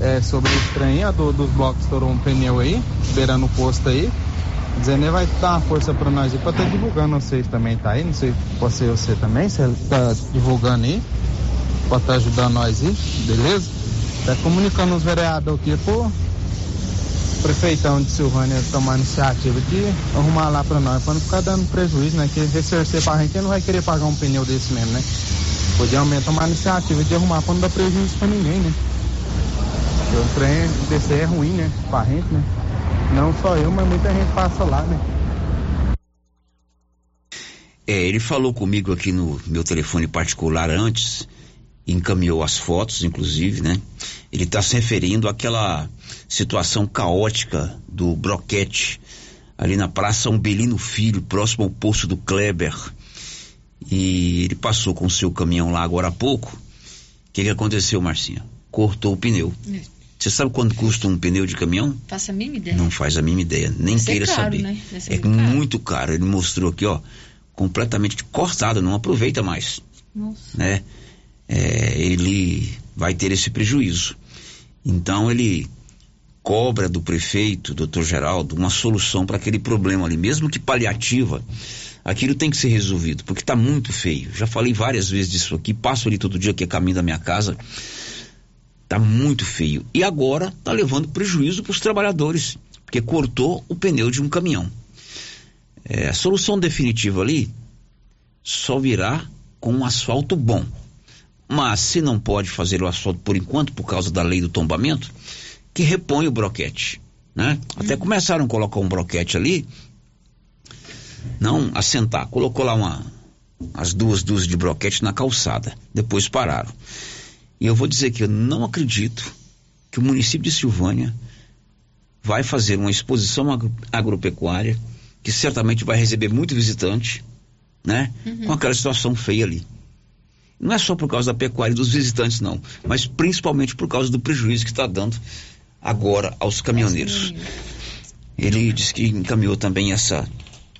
é, sobre o estranho do, dos blocos estourou um pneu aí, beirando o posto aí. Dizendo vai dar uma força para nós aí, para estar tá divulgando vocês também, tá aí? Não sei se pode ser você também, ele tá divulgando aí, pode estar tá ajudando nós aí, beleza? Tá comunicando os vereadores aqui, pô, prefeitão de Silvânia tomar iniciativa de arrumar lá para nós, para não ficar dando prejuízo, né? Que ressarcer pra gente, não vai querer pagar um pneu desse mesmo, né? Podia aumentar uma iniciativa de arrumar para não dar prejuízo para ninguém, né? Porque o trem descer é ruim, né? Pra gente, né? Não só eu, mas muita gente passa lá, né? É, ele falou comigo aqui no meu telefone particular antes, encaminhou as fotos, inclusive, né? Ele está se referindo àquela situação caótica do Broquete, ali na Praça Umbelino Filho, próximo ao posto do Kleber. E ele passou com o seu caminhão lá agora há pouco. O que, que aconteceu, Marcinha? Cortou o pneu. É. Você sabe quanto custa um pneu de caminhão? Faça a mínima ideia. Não faz a mínima ideia, nem queira caro, saber. né? É muito caro. muito caro. Ele mostrou aqui, ó, completamente cortado, não aproveita mais, Nossa. né? É, ele vai ter esse prejuízo. Então ele cobra do prefeito, doutor Geraldo, uma solução para aquele problema ali, mesmo que paliativa. Aquilo tem que ser resolvido, porque está muito feio. Já falei várias vezes disso aqui, passo ali todo dia que é caminho da minha casa. Tá muito feio. E agora tá levando prejuízo para os trabalhadores, porque cortou o pneu de um caminhão. É, a solução definitiva ali só virá com um asfalto bom. Mas se não pode fazer o asfalto por enquanto, por causa da lei do tombamento, que repõe o broquete. Né? Até começaram a colocar um broquete ali, não assentar, colocou lá uma, as duas dúzias de broquete na calçada, depois pararam. E eu vou dizer que eu não acredito que o município de Silvânia vai fazer uma exposição agro- agropecuária que certamente vai receber muito visitante, né? Uhum. Com aquela situação feia ali. Não é só por causa da pecuária e dos visitantes, não, mas principalmente por causa do prejuízo que está dando agora aos caminhoneiros. Ele disse que encaminhou também essa,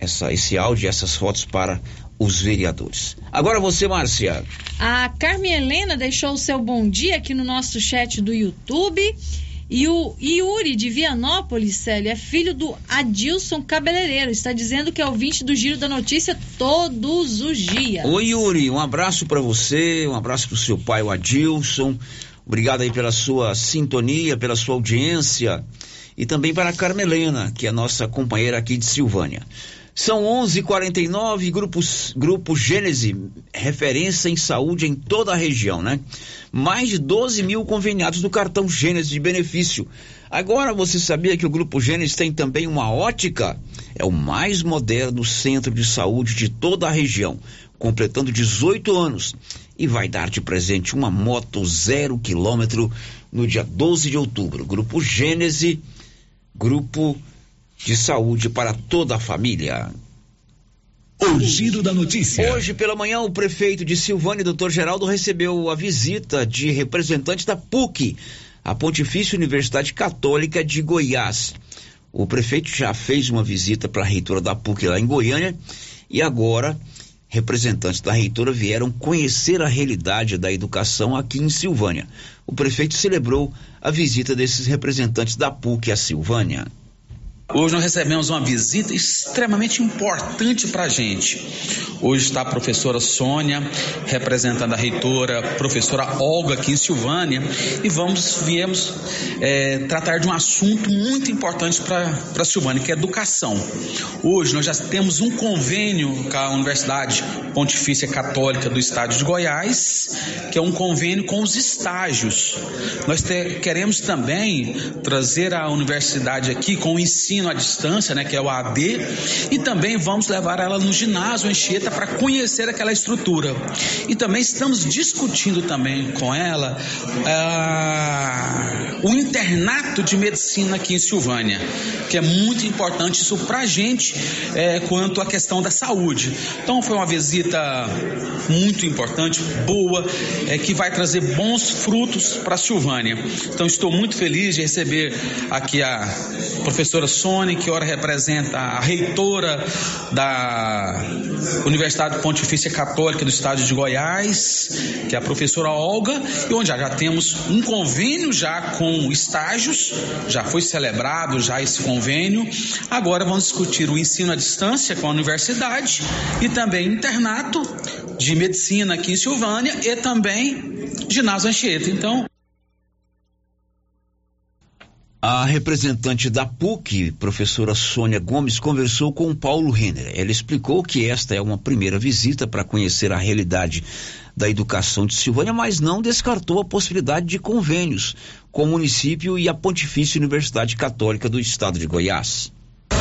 essa, esse áudio, essas fotos para os vereadores. Agora você, Márcia. A Carmen Helena deixou o seu bom dia aqui no nosso chat do YouTube E o Yuri de Vianópolis, Célio, é filho do Adilson Cabeleireiro. Está dizendo que é ouvinte do Giro da Notícia todos os dias. Oi, Yuri, um abraço para você, um abraço para o seu pai, o Adilson. Obrigado aí pela sua sintonia, pela sua audiência. E também para a Carmelena, que é nossa companheira aqui de Silvânia. São 11:49 grupos grupo Gênese, referência em saúde em toda a região, né? Mais de 12 mil conveniados no cartão Gênese de benefício. Agora você sabia que o grupo Gênese tem também uma ótica? É o mais moderno centro de saúde de toda a região, completando 18 anos e vai dar de presente uma moto zero quilômetro no dia 12 de outubro. Grupo Gênese, grupo de saúde para toda a família. O giro da notícia. Hoje pela manhã, o prefeito de Silvânia, doutor Geraldo, recebeu a visita de representantes da PUC, a Pontifícia Universidade Católica de Goiás. O prefeito já fez uma visita para a reitora da PUC lá em Goiânia e agora representantes da reitora vieram conhecer a realidade da educação aqui em Silvânia. O prefeito celebrou a visita desses representantes da PUC a Silvânia. Hoje nós recebemos uma visita extremamente importante para a gente. Hoje está a professora Sônia, representando a reitora, professora Olga aqui em Silvânia, e vamos, viemos é, tratar de um assunto muito importante para Silvânia, que é educação. Hoje nós já temos um convênio com a Universidade Pontifícia Católica do Estado de Goiás, que é um convênio com os estágios. Nós te, queremos também trazer a universidade aqui com o ensino ensino à distância, né, que é o AD, e também vamos levar ela no ginásio Anchieta para conhecer aquela estrutura. E também estamos discutindo também com ela uh, o internato de medicina aqui em Silvânia, que é muito importante isso para a gente é, quanto à questão da saúde. Então foi uma visita muito importante, boa, é, que vai trazer bons frutos para Silvânia. Então estou muito feliz de receber aqui a professora Que ora representa a reitora da Universidade Pontifícia Católica do Estado de Goiás, que é a professora Olga, e onde já, já temos um convênio já com estágios, já foi celebrado já esse convênio. Agora vamos discutir o ensino à distância com a universidade e também internato de medicina aqui em Silvânia e também ginásio Anchieta. Então, a representante da PUC, professora Sônia Gomes, conversou com Paulo Renner. Ela explicou que esta é uma primeira visita para conhecer a realidade da educação de Silvânia, mas não descartou a possibilidade de convênios com o município e a Pontifícia Universidade Católica do Estado de Goiás.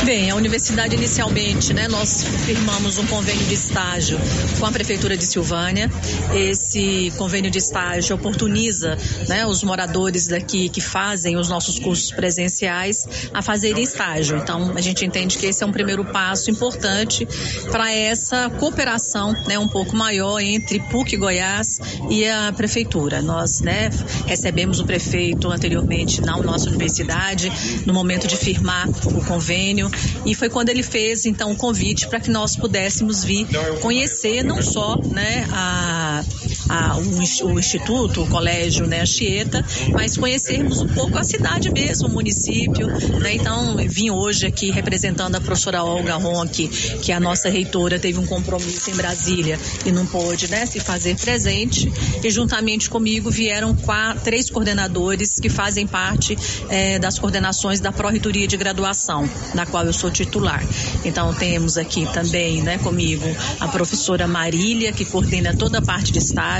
Bem, a universidade inicialmente, né, nós firmamos um convênio de estágio com a prefeitura de Silvânia. Esse convênio de estágio oportuniza, né, os moradores daqui que fazem os nossos cursos presenciais a fazerem estágio. Então, a gente entende que esse é um primeiro passo importante para essa cooperação, né, um pouco maior entre PUC Goiás e a prefeitura. Nós, né, recebemos o prefeito anteriormente na nossa universidade no momento de firmar o convênio e foi quando ele fez então o convite para que nós pudéssemos vir conhecer não só né, a, a, o, o, instituto, o colégio, né, Chieta, mas conhecermos um pouco a cidade mesmo, o município. Né? Então, vim hoje aqui representando a professora Olga Ronque, que é a nossa reitora teve um compromisso em Brasília e não pôde né, se fazer presente. E juntamente comigo vieram quatro, três coordenadores que fazem parte é, das coordenações da Pró-Reitoria de Graduação, na qual eu sou titular. Então temos aqui também, né, comigo a professora Marília, que coordena toda a parte de estágio,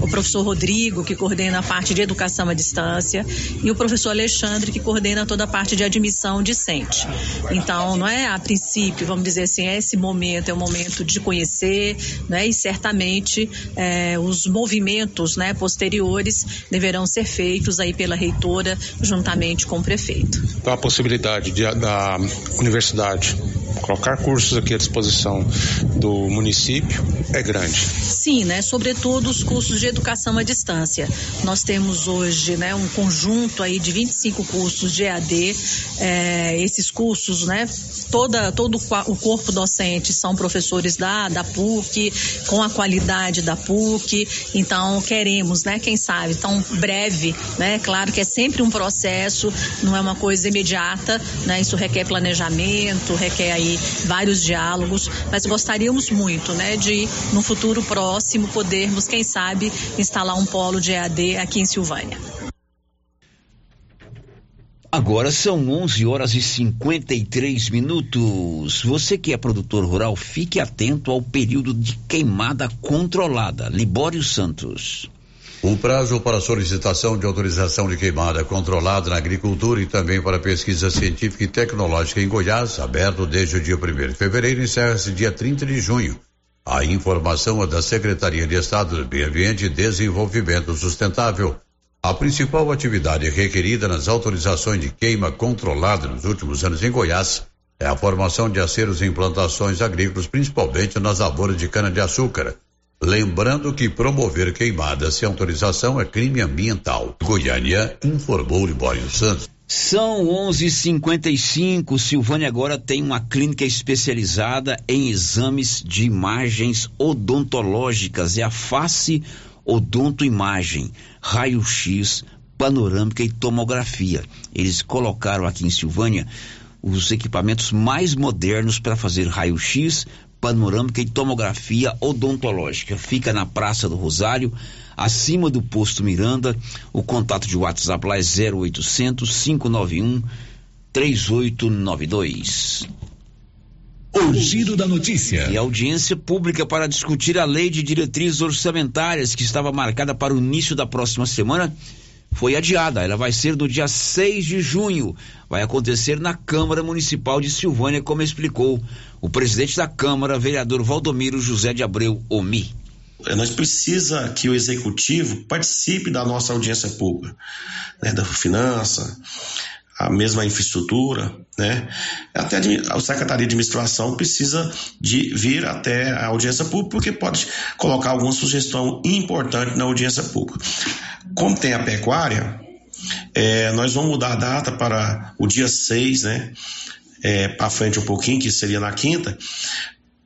o professor Rodrigo, que coordena a parte de educação à distância, e o professor Alexandre, que coordena toda a parte de admissão discente. Então, não é a princípio, vamos dizer assim, esse momento é o momento de conhecer, né, e certamente é, os movimentos, né, posteriores deverão ser feitos aí pela reitora juntamente com o prefeito. Então, a possibilidade de, da universidade colocar cursos aqui à disposição do município é grande. Sim, né? Sobretudo os cursos de educação à distância. Nós temos hoje, né, um conjunto aí de 25 cursos de EAD. É, esses cursos, né, toda todo o corpo docente são professores da da PUC com a qualidade da PUC. Então queremos, né, quem sabe, tão breve, né? Claro que é sempre um processo, não é uma coisa imediata, né? Isso requer planejamento, requer aí vários diálogos, mas gostaríamos muito, né, de no futuro próximo podermos, quem sabe, instalar um polo de EAD aqui em Silvânia. Agora são 11 horas e 53 minutos. Você que é produtor rural, fique atento ao período de queimada controlada. Libório Santos. O prazo para solicitação de autorização de queimada controlada na agricultura e também para pesquisa científica e tecnológica em Goiás, aberto desde o dia 1 de fevereiro, encerra-se dia 30 de junho. A informação é da Secretaria de Estado do Meio Ambiente e Desenvolvimento Sustentável. A principal atividade requerida nas autorizações de queima controlada nos últimos anos em Goiás é a formação de aceros em plantações agrícolas, principalmente nas lavouras de cana-de-açúcar. Lembrando que promover queimadas sem autorização é crime ambiental. Goiânia informou Libório Santos. São 11:55. Silvânia agora tem uma clínica especializada em exames de imagens odontológicas. É a face odontoimagem, raio-x, panorâmica e tomografia. Eles colocaram aqui em Silvânia os equipamentos mais modernos para fazer raio-x, panorâmica e tomografia odontológica. Fica na Praça do Rosário, acima do posto Miranda. O contato de WhatsApp lá é 0800 591 3892. O giro da notícia. E audiência pública para discutir a lei de diretrizes orçamentárias que estava marcada para o início da próxima semana foi adiada. Ela vai ser no dia 6 de junho. Vai acontecer na Câmara Municipal de Silvânia, como explicou o presidente da Câmara, vereador Valdomiro José de Abreu Omi. Nós precisa que o executivo participe da nossa audiência pública, né, da finança, a mesma infraestrutura, né? Até a Secretaria de Administração precisa de vir até a audiência pública, porque pode colocar alguma sugestão importante na audiência pública. Como tem a pecuária, é, nós vamos mudar a data para o dia 6, né? É, para frente um pouquinho, que seria na quinta,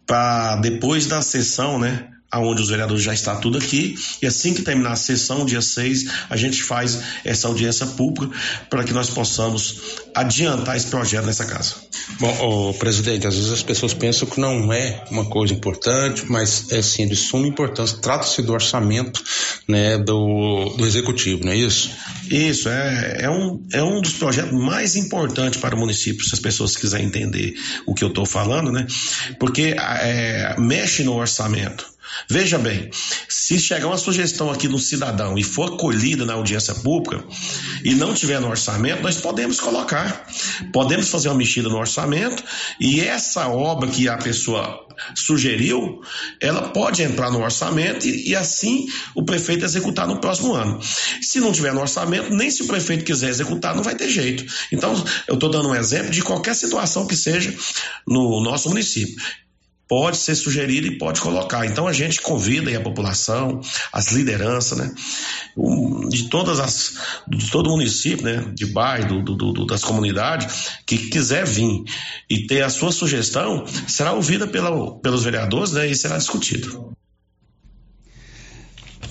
para depois da sessão, né? Aonde os vereadores já estão tudo aqui, e assim que terminar a sessão, dia 6, a gente faz essa audiência pública para que nós possamos adiantar esse projeto nessa casa. Bom, presidente, às vezes as pessoas pensam que não é uma coisa importante, mas é sim de suma importância. Trata-se do orçamento né, do, do executivo, não é isso? Isso, é, é, um, é um dos projetos mais importantes para o município, se as pessoas quiserem entender o que eu estou falando, né? Porque é, mexe no orçamento. Veja bem, se chegar uma sugestão aqui no cidadão e for acolhida na audiência pública e não tiver no orçamento, nós podemos colocar. Podemos fazer uma mexida no orçamento e essa obra que a pessoa sugeriu, ela pode entrar no orçamento e, e assim o prefeito executar no próximo ano. Se não tiver no orçamento, nem se o prefeito quiser executar, não vai ter jeito. Então, eu estou dando um exemplo de qualquer situação que seja no nosso município pode ser sugerido e pode colocar. Então a gente convida a população, as lideranças, né, de todas as, de todo o município, né, de bairro, do, do, do, das comunidades, que quiser vir e ter a sua sugestão, será ouvida pela, pelos vereadores, né, e será discutido.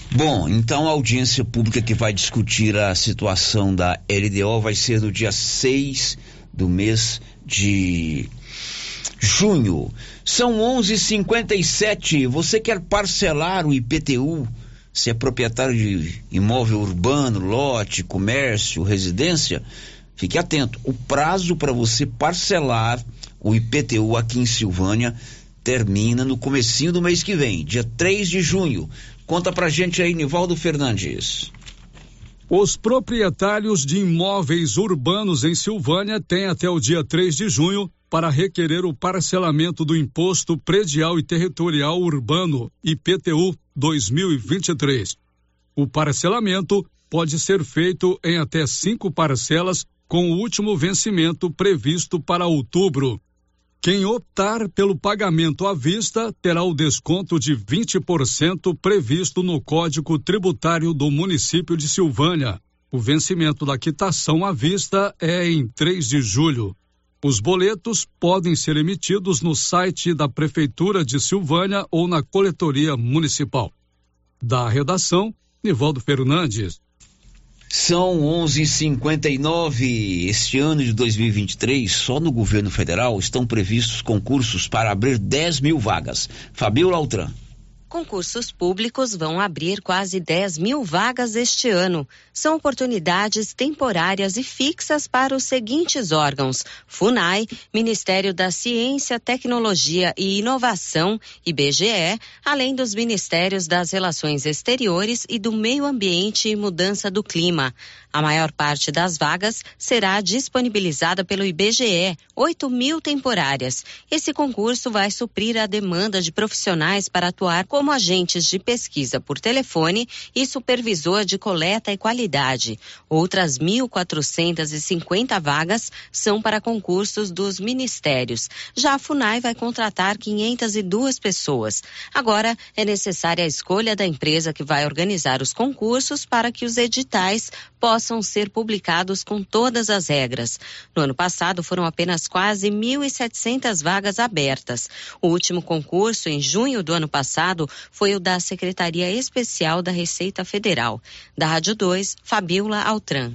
Bom, então a audiência pública que vai discutir a situação da LDO vai ser no dia 6 do mês de junho. São 11:57. Você quer parcelar o IPTU? Se é proprietário de imóvel urbano, lote, comércio, residência, fique atento. O prazo para você parcelar o IPTU aqui em Silvânia termina no comecinho do mês que vem, dia 3 de junho. Conta pra gente aí, Nivaldo Fernandes. Os proprietários de imóveis urbanos em Silvânia têm até o dia 3 de junho para requerer o parcelamento do Imposto Predial e Territorial Urbano, IPTU 2023. O parcelamento pode ser feito em até cinco parcelas, com o último vencimento previsto para outubro. Quem optar pelo pagamento à vista terá o desconto de 20% previsto no Código Tributário do município de Silvânia. O vencimento da quitação à vista é em 3 de julho. Os boletos podem ser emitidos no site da Prefeitura de Silvânia ou na Coletoria Municipal. Da redação, Nivaldo Fernandes. São 11:59. Este ano de 2023, só no governo federal estão previstos concursos para abrir 10 mil vagas. Fabio Lautran. Concursos públicos vão abrir quase 10 mil vagas este ano. São oportunidades temporárias e fixas para os seguintes órgãos: FUNAI, Ministério da Ciência, Tecnologia e Inovação, IBGE, além dos Ministérios das Relações Exteriores e do Meio Ambiente e Mudança do Clima. A maior parte das vagas será disponibilizada pelo IBGE, 8 mil temporárias. Esse concurso vai suprir a demanda de profissionais para atuar como agentes de pesquisa por telefone e supervisor de coleta e qualidade. Outras 1.450 vagas são para concursos dos ministérios. Já a FUNAI vai contratar 502 pessoas. Agora é necessária a escolha da empresa que vai organizar os concursos para que os editais possam ser publicados com todas as regras. No ano passado foram apenas quase 1.700 vagas abertas. O último concurso, em junho do ano passado, foi o da Secretaria Especial da Receita Federal. Da Rádio 2, Fabiola Altran.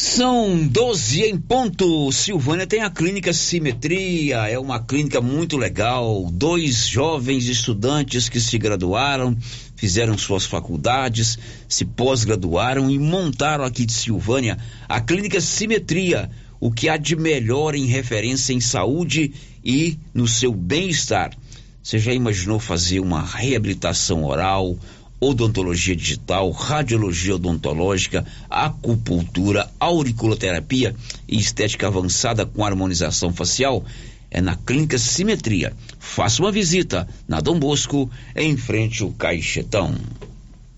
São 12 em ponto. Silvânia tem a clínica Simetria, é uma clínica muito legal. Dois jovens estudantes que se graduaram, fizeram suas faculdades, se pós-graduaram e montaram aqui de Silvânia a clínica Simetria, o que há de melhor em referência em saúde e no seu bem-estar. Você já imaginou fazer uma reabilitação oral? odontologia digital, radiologia odontológica, acupuntura, auriculoterapia e estética avançada com harmonização facial é na Clínica Simetria. Faça uma visita na Dom Bosco, em frente ao Caixetão.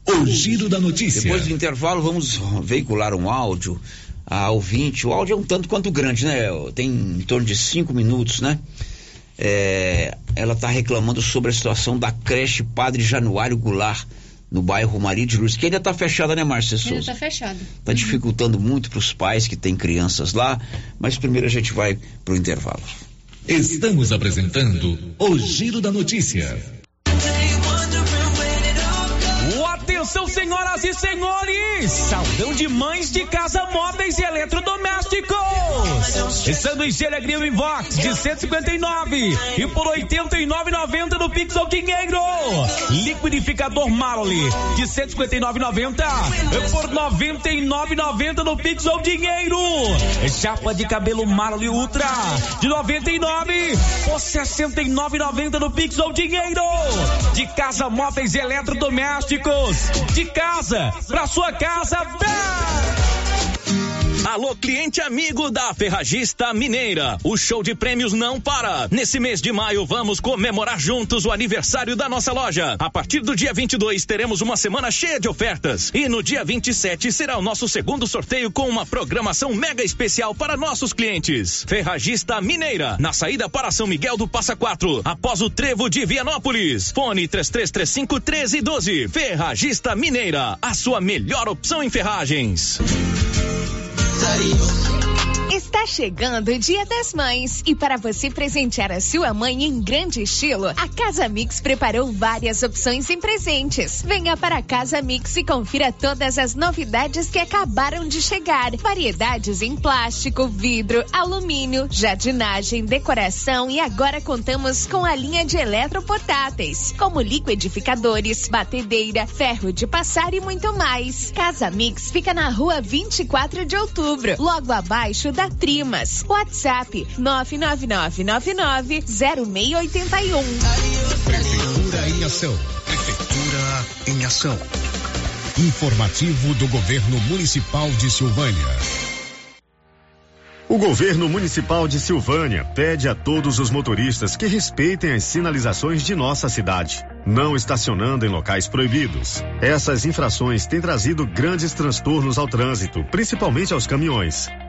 O giro da notícia. Depois do intervalo, vamos veicular um áudio a ouvinte. O áudio é um tanto quanto grande, né? Tem em torno de cinco minutos, né? É, ela está reclamando sobre a situação da creche Padre Januário Goulart no bairro Maria de Lourdes, que ainda está fechada, né, Márcia Souza? Ainda está fechada. Está dificultando muito para os pais que têm crianças lá, mas primeiro a gente vai para o intervalo. Estamos apresentando o Giro da Notícia. Atenção, senhoras e senhores! Saldão de mães de casa móveis e eletrodomésticos! E sanduicheira Grill Invox de 159 e por 89,90 no Pix ao Dinheiro. Liquidificador Marley de 159,90 e por 99,90 no Pix ao Dinheiro. Chapa de cabelo Marley Ultra de 99 por 69,90 no Pix ao Dinheiro. De casa móveis e eletrodomésticos de casa para sua casa. Vem! Alô, cliente amigo da Ferragista Mineira. O show de prêmios não para. Nesse mês de maio, vamos comemorar juntos o aniversário da nossa loja. A partir do dia 22, teremos uma semana cheia de ofertas. E no dia 27 será o nosso segundo sorteio com uma programação mega especial para nossos clientes. Ferragista Mineira, na saída para São Miguel do Passa Quatro, após o trevo de Vianópolis. Fone 3335 1312. Ferragista Mineira, a sua melhor opção em ferragens. Adiós. Chegando o Dia das Mães e para você presentear a sua mãe em grande estilo, a Casa Mix preparou várias opções em presentes. Venha para a Casa Mix e confira todas as novidades que acabaram de chegar. Variedades em plástico, vidro, alumínio, jardinagem, decoração e agora contamos com a linha de eletroportáteis, como liquidificadores, batedeira, ferro de passar e muito mais. Casa Mix fica na rua 24 de outubro, logo abaixo da Trimas. WhatsApp 999990681. Prefeitura em ação. Prefeitura em ação. Informativo do Governo Municipal de Silvânia. O governo municipal de Silvânia pede a todos os motoristas que respeitem as sinalizações de nossa cidade, não estacionando em locais proibidos. Essas infrações têm trazido grandes transtornos ao trânsito, principalmente aos caminhões.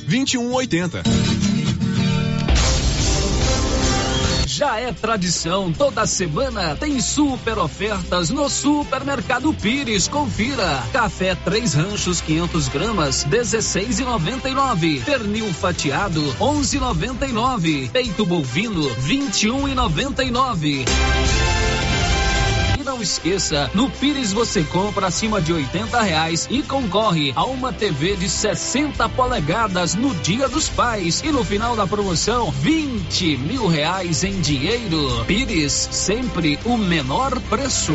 2180. Já é tradição, toda semana tem super ofertas no Supermercado Pires. Confira. Café Três Ranchos 500 gramas, 16,99. Pernil fatiado, 11,99. Peito bovino, 21,99. E não esqueça, no Pires você compra acima de 80 reais e concorre a uma TV de 60 polegadas no Dia dos Pais. E no final da promoção, 20 mil reais em dinheiro. Pires, sempre o menor preço.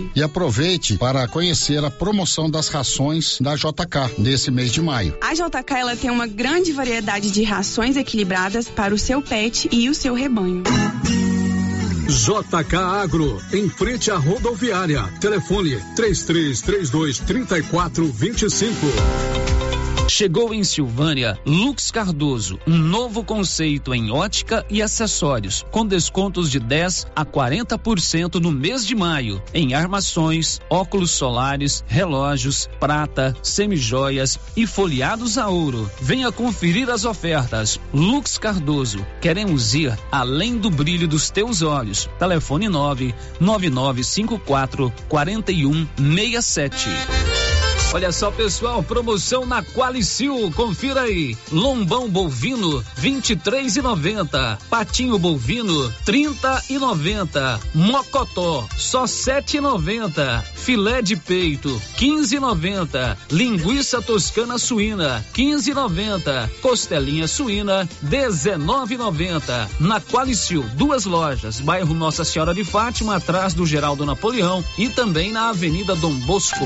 E aproveite para conhecer a promoção das rações da JK nesse mês de maio. A JK ela tem uma grande variedade de rações equilibradas para o seu pet e o seu rebanho. JK Agro, em frente à rodoviária. Telefone 3332 3425. Chegou em Silvânia Lux Cardoso, um novo conceito em ótica e acessórios, com descontos de 10 a 40% no mês de maio, em armações, óculos solares, relógios, prata, semijoias e folheados a ouro. Venha conferir as ofertas. Lux Cardoso, queremos ir além do brilho dos teus olhos. Telefone 9 9954 4167. Olha só, pessoal, promoção na Qualicil, confira aí. Lombão bovino, 23 e 90. Patinho bovino, 30 e 90. Mocotó, só 7 e 90. Filé de peito, 15 e 90. Linguiça toscana suína, 15 e 90. Costelinha suína, 19 e 90. Na Qualicil, duas lojas, bairro Nossa Senhora de Fátima, atrás do Geraldo Napoleão e também na Avenida Dom Bosco.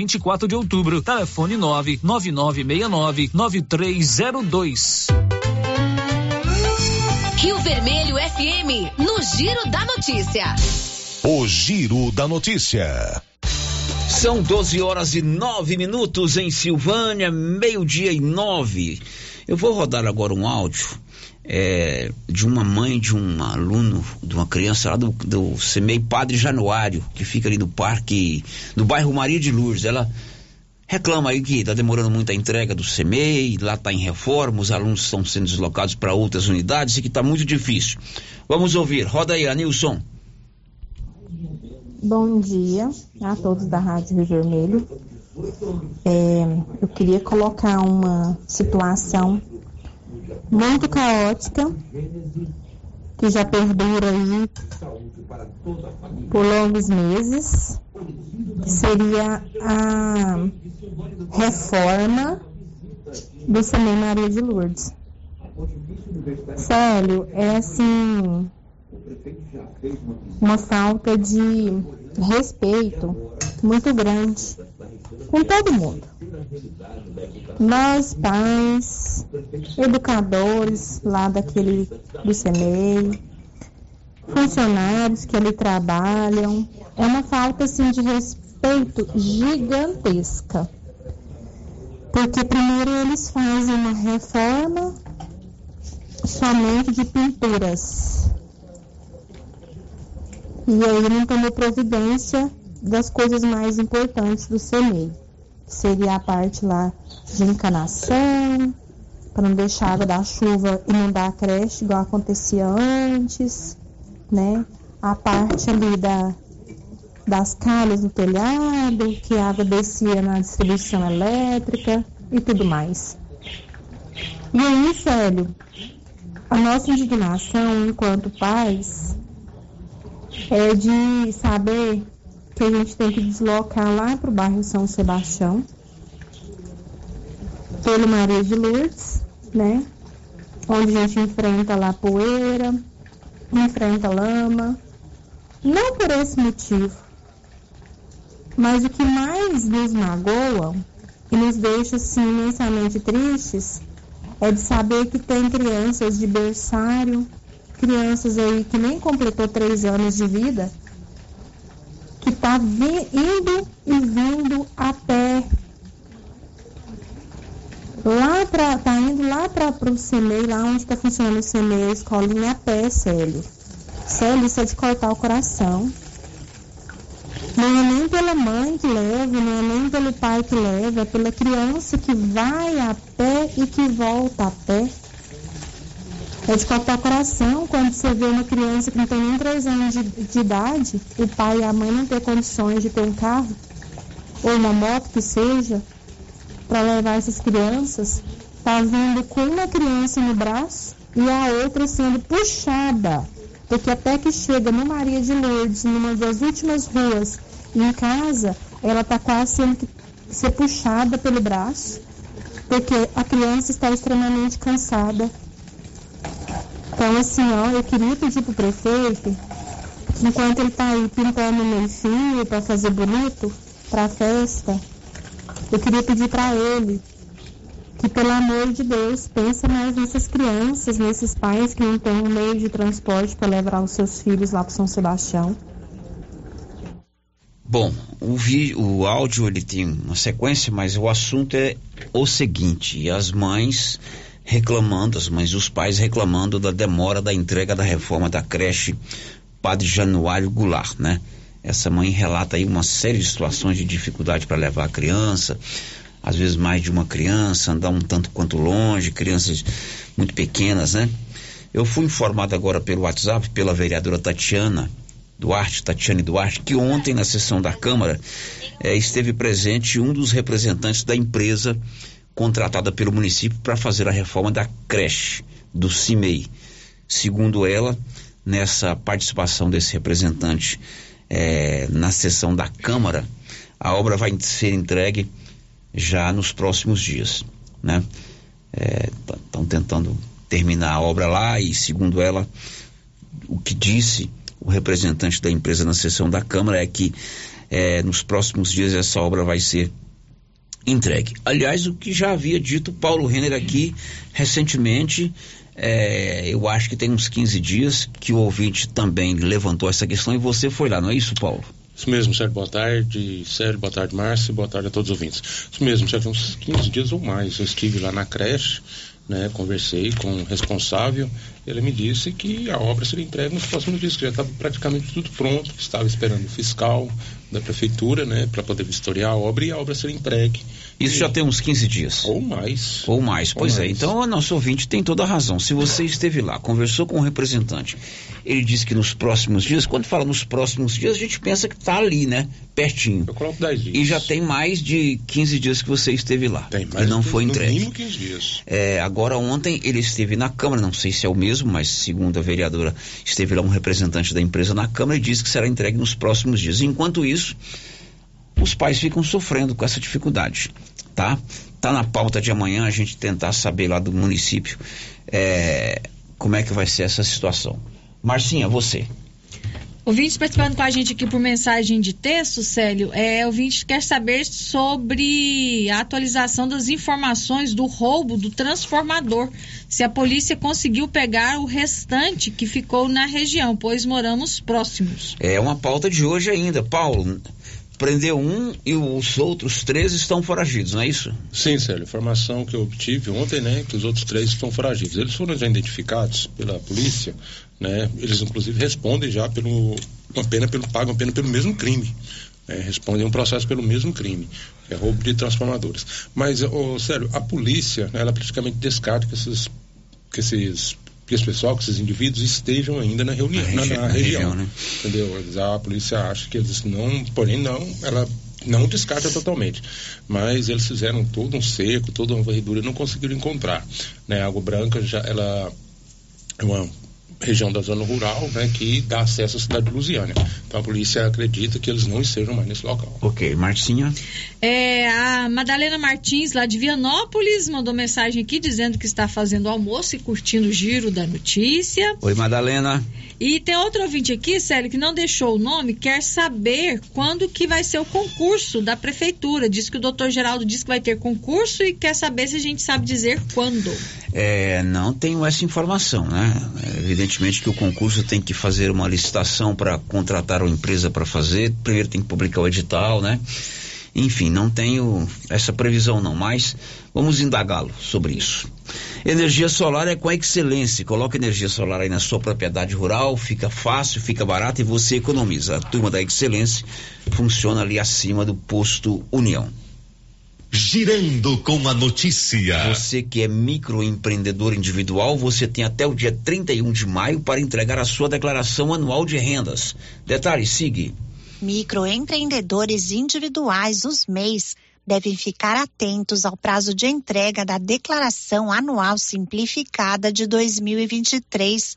24 de Outubro, telefone 99969 9302. Rio Vermelho FM, no Giro da Notícia. O Giro da Notícia. São 12 horas e 9 minutos em Silvânia, meio-dia e nove. Eu vou rodar agora um áudio é, de uma mãe de um aluno, de uma criança lá do, do CEMEI Padre Januário, que fica ali no parque, no bairro Maria de Lourdes. Ela reclama aí que está demorando muito a entrega do CEMEI, lá está em reforma, os alunos estão sendo deslocados para outras unidades e que está muito difícil. Vamos ouvir, roda aí, Anilson. Bom dia a todos da Rádio Rio Vermelho. É, eu queria colocar uma situação muito caótica que já perdura aí por longos meses, que seria a reforma do Semei Maria de Lourdes. Sério, é assim uma falta de respeito muito grande com todo mundo. Nós, pais, educadores lá daquele do CEMEI, funcionários que ali trabalham, é uma falta assim de respeito gigantesca. Porque primeiro eles fazem uma reforma somente de pinturas. E aí não tomou providência das coisas mais importantes do CEMEI, que seria a parte lá de encanação, para não deixar a água da chuva inundar a creche igual acontecia antes, né? A parte ali da, das calhas no telhado, que a água descia na distribuição elétrica e tudo mais. E aí, Célio, a nossa indignação enquanto pais é de saber que a gente tem que deslocar lá para o bairro São Sebastião, pelo Maria de Lourdes, né? Onde a gente enfrenta lá poeira, enfrenta lama. Não por esse motivo, mas o que mais nos magoa e nos deixa assim imensamente tristes é de saber que tem crianças de berçário, crianças aí que nem completou três anos de vida, que está indo e vindo a pé. Lá pra, tá indo lá para o CEMEI, lá onde está funcionando o CEMEI, a escolinha a pé, Célio. Célio, isso é de cortar o coração. Não é nem pela mãe que leva, não é nem pelo pai que leva, é pela criança que vai a pé e que volta a pé. É de cortar coração quando você vê uma criança que não tem nem 3 anos de, de idade, o pai e a mãe não ter condições de ter um carro ou uma moto que seja, para levar essas crianças, tá vindo com uma criança no braço e a outra sendo puxada. Porque até que chega no Maria de Lourdes, numa das últimas ruas, em casa, ela está quase sendo que ser puxada pelo braço, porque a criança está extremamente cansada. Então, assim, ó, eu queria pedir para o prefeito, enquanto ele está aí pintando meio fio para fazer bonito para a festa, eu queria pedir para ele que, pelo amor de Deus, pense mais nessas crianças, nesses pais que não têm um meio de transporte para levar os seus filhos lá para São Sebastião. Bom, o, vídeo, o áudio ele tem uma sequência, mas o assunto é o seguinte: as mães reclamando, as mães e os pais reclamando da demora da entrega da reforma da creche Padre Januário Goulart, né? Essa mãe relata aí uma série de situações de dificuldade para levar a criança, às vezes mais de uma criança, andar um tanto quanto longe, crianças muito pequenas, né? Eu fui informado agora pelo WhatsApp pela vereadora Tatiana Duarte, Tatiane Duarte, que ontem na sessão da Câmara eh, esteve presente um dos representantes da empresa contratada pelo município para fazer a reforma da creche do CIMEI. Segundo ela, nessa participação desse representante eh, na sessão da Câmara, a obra vai ser entregue já nos próximos dias, né? Estão é, tentando terminar a obra lá e, segundo ela, o que disse o representante da empresa na sessão da Câmara é que é, nos próximos dias essa obra vai ser entregue. Aliás, o que já havia dito Paulo Renner aqui recentemente, é, eu acho que tem uns 15 dias, que o ouvinte também levantou essa questão e você foi lá, não é isso, Paulo? Isso mesmo, Sérgio, boa tarde. Sérgio, boa tarde, Márcio, boa tarde a todos os ouvintes. Isso mesmo, Sérgio, uns 15 dias ou mais. Eu estive lá na creche, né, conversei com o responsável, ele me disse que a obra seria entregue nos próximos dias, que já estava praticamente tudo pronto, estava esperando o fiscal da prefeitura, né, para poder vistoriar a obra e a obra ser entregue isso já tem uns 15 dias. Ou mais. Ou mais, pois Ou é. Mais. Então, o nosso ouvinte tem toda a razão. Se você esteve lá, conversou com o representante, ele disse que nos próximos dias, quando fala nos próximos dias, a gente pensa que está ali, né? Pertinho. Eu coloco 10 dias. E já tem mais de 15 dias que você esteve lá. Tem mais. E não foi no entregue. mínimo 15 dias. É, agora, ontem, ele esteve na Câmara, não sei se é o mesmo, mas segundo a vereadora, esteve lá um representante da empresa na Câmara e disse que será entregue nos próximos dias. Enquanto isso, os pais ficam sofrendo com essa dificuldade tá? Tá na pauta de amanhã a gente tentar saber lá do município é, como é que vai ser essa situação. Marcinha, você. Ouvinte participando com a gente aqui por mensagem de texto, Célio, é, o ouvinte quer saber sobre a atualização das informações do roubo do transformador. Se a polícia conseguiu pegar o restante que ficou na região, pois moramos próximos. É uma pauta de hoje ainda. Paulo, prendeu um e os outros três estão foragidos, não é isso? Sim, Célio. Informação que eu obtive ontem, né, que os outros três estão foragidos. Eles foram já identificados pela polícia, né? Eles inclusive respondem já pelo uma pena pelo pagam pena pelo mesmo crime. Né, respondem um processo pelo mesmo crime, é roubo de transformadores. Mas, oh, sério, a polícia, né, ela praticamente descarta que esses que esses que esse pessoal, que esses indivíduos estejam ainda na reunião, na, na, na região, região né? entendeu? A polícia acha que eles não, porém não, ela não descarta totalmente, mas eles fizeram todo um cerco, toda uma varredura e não conseguiram encontrar, né? Água Branca já ela é uma região da zona rural, né, que dá acesso à cidade de Lusiânia. Então a polícia acredita que eles não estejam mais nesse local. Ok, Marcinha. É, a Madalena Martins, lá de Vianópolis, mandou mensagem aqui dizendo que está fazendo almoço e curtindo o giro da notícia. Oi, Madalena. E tem outro ouvinte aqui, Célio, que não deixou o nome, quer saber quando que vai ser o concurso da prefeitura. Diz que o doutor Geraldo disse que vai ter concurso e quer saber se a gente sabe dizer quando. É, não tenho essa informação, né? Evidentemente que o concurso tem que fazer uma licitação para contratar uma empresa para fazer, primeiro tem que publicar o edital, né? Enfim, não tenho essa previsão não, mas vamos indagá-lo sobre isso. Energia solar é com a excelência. Coloca energia solar aí na sua propriedade rural, fica fácil, fica barato e você economiza. A turma da excelência funciona ali acima do posto União. Girando com a notícia. Você que é microempreendedor individual, você tem até o dia 31 de maio para entregar a sua declaração anual de rendas. Detalhe, siga. Microempreendedores individuais, os MEIs, devem ficar atentos ao prazo de entrega da Declaração Anual Simplificada de 2023.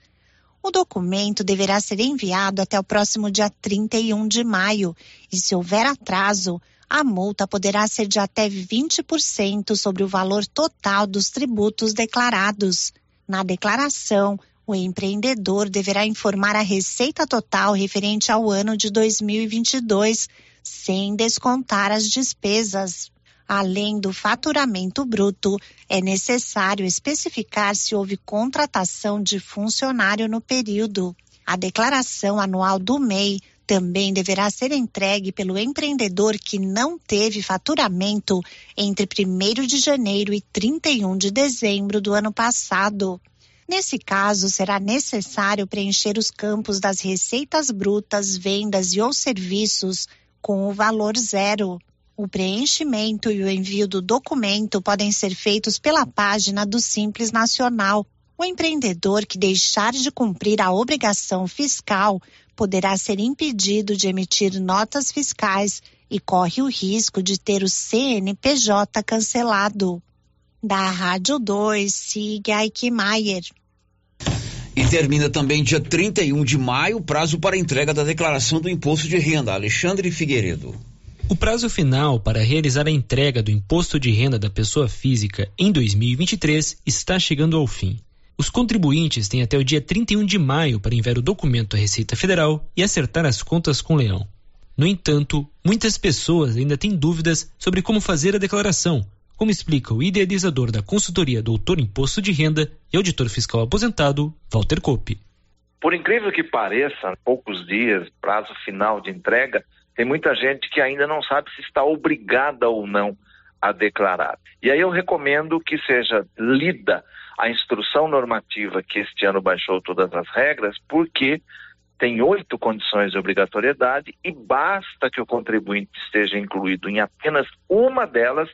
O documento deverá ser enviado até o próximo dia 31 de maio e, se houver atraso, a multa poderá ser de até 20% sobre o valor total dos tributos declarados. Na declaração, o empreendedor deverá informar a receita total referente ao ano de 2022, sem descontar as despesas. Além do faturamento bruto, é necessário especificar se houve contratação de funcionário no período. A declaração anual do MEI também deverá ser entregue pelo empreendedor que não teve faturamento entre 1 de janeiro e 31 de dezembro do ano passado. Nesse caso, será necessário preencher os campos das receitas brutas, vendas e ou serviços com o valor zero. O preenchimento e o envio do documento podem ser feitos pela página do Simples Nacional. O empreendedor que deixar de cumprir a obrigação fiscal poderá ser impedido de emitir notas fiscais e corre o risco de ter o CNPJ cancelado. Da Rádio 2, siga Ike Maier. E termina também dia 31 de maio o prazo para entrega da declaração do imposto de renda. Alexandre Figueiredo. O prazo final para realizar a entrega do imposto de renda da pessoa física em 2023 está chegando ao fim. Os contribuintes têm até o dia 31 de maio para enviar o documento à Receita Federal e acertar as contas com o Leão. No entanto, muitas pessoas ainda têm dúvidas sobre como fazer a declaração, como explica o idealizador da consultoria Doutor Imposto de Renda e auditor fiscal aposentado, Walter Kopp. Por incrível que pareça, poucos dias, prazo final de entrega, tem muita gente que ainda não sabe se está obrigada ou não a declarar. E aí eu recomendo que seja lida a instrução normativa que este ano baixou todas as regras, porque tem oito condições de obrigatoriedade e basta que o contribuinte esteja incluído em apenas uma delas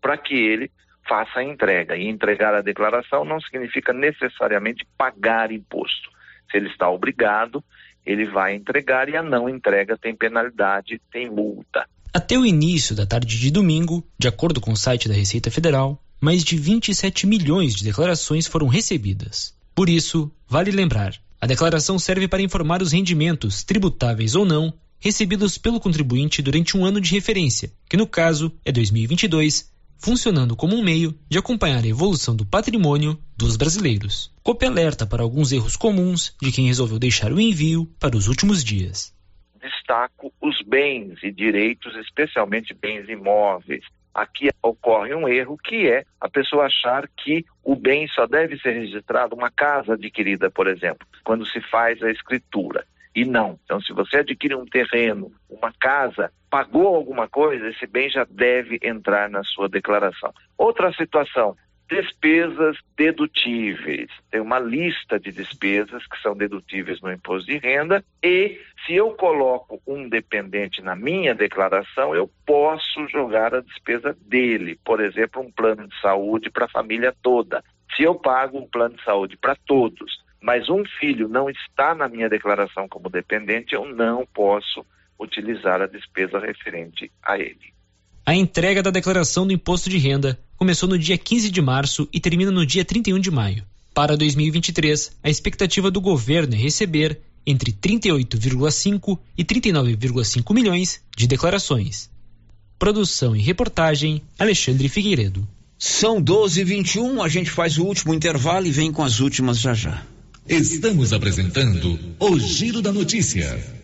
para que ele faça a entrega. E entregar a declaração não significa necessariamente pagar imposto. Se ele está obrigado, ele vai entregar e a não entrega tem penalidade, tem multa. Até o início da tarde de domingo, de acordo com o site da Receita Federal, mais de 27 milhões de declarações foram recebidas. Por isso, vale lembrar: a declaração serve para informar os rendimentos, tributáveis ou não, recebidos pelo contribuinte durante um ano de referência, que no caso é 2022, funcionando como um meio de acompanhar a evolução do patrimônio dos brasileiros. Copia alerta para alguns erros comuns de quem resolveu deixar o envio para os últimos dias. Destaco os bens e direitos, especialmente bens imóveis, aqui ocorre um erro que é a pessoa achar que o bem só deve ser registrado, uma casa adquirida, por exemplo, quando se faz a escritura. E não. Então, se você adquire um terreno, uma casa, pagou alguma coisa, esse bem já deve entrar na sua declaração. Outra situação, Despesas dedutíveis. Tem uma lista de despesas que são dedutíveis no imposto de renda e se eu coloco um dependente na minha declaração, eu posso jogar a despesa dele. Por exemplo, um plano de saúde para a família toda. Se eu pago um plano de saúde para todos, mas um filho não está na minha declaração como dependente, eu não posso utilizar a despesa referente a ele. A entrega da declaração do imposto de renda começou no dia 15 de março e termina no dia 31 de maio. Para 2023, a expectativa do governo é receber entre 38,5 e 39,5 milhões de declarações. Produção e reportagem Alexandre Figueiredo. São 12 e 21 a gente faz o último intervalo e vem com as últimas já já. Estamos apresentando o Giro da Notícia.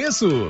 preço.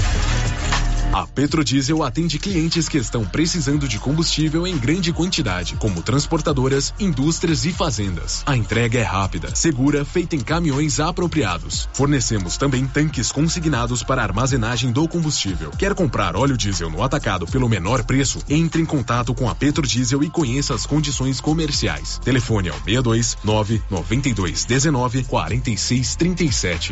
A Petrodiesel atende clientes que estão precisando de combustível em grande quantidade, como transportadoras, indústrias e fazendas. A entrega é rápida, segura, feita em caminhões apropriados. Fornecemos também tanques consignados para armazenagem do combustível. Quer comprar óleo diesel no atacado pelo menor preço? Entre em contato com a Petrodiesel e conheça as condições comerciais. Telefone ao 62 9 92 19 46 37.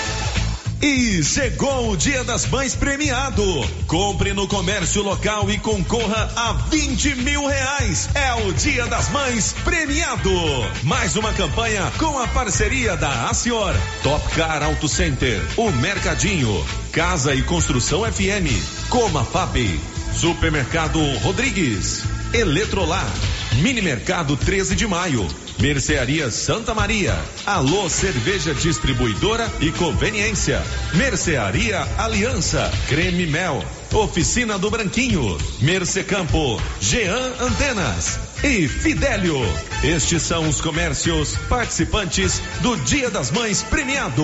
E chegou o Dia das Mães premiado. Compre no comércio local e concorra a 20 mil reais. É o Dia das Mães premiado. Mais uma campanha com a parceria da Acior, Top Car Auto Center, o Mercadinho, Casa e Construção FM, Coma Fab, Supermercado Rodrigues, Eletrolar, Mini Mercado 13 de Maio. Mercearia Santa Maria. Alô Cerveja Distribuidora e Conveniência. Mercearia Aliança. Creme Mel. Oficina do Branquinho. Mercecampo. Jean Antenas. E Fidélio. Estes são os comércios participantes do Dia das Mães premiado.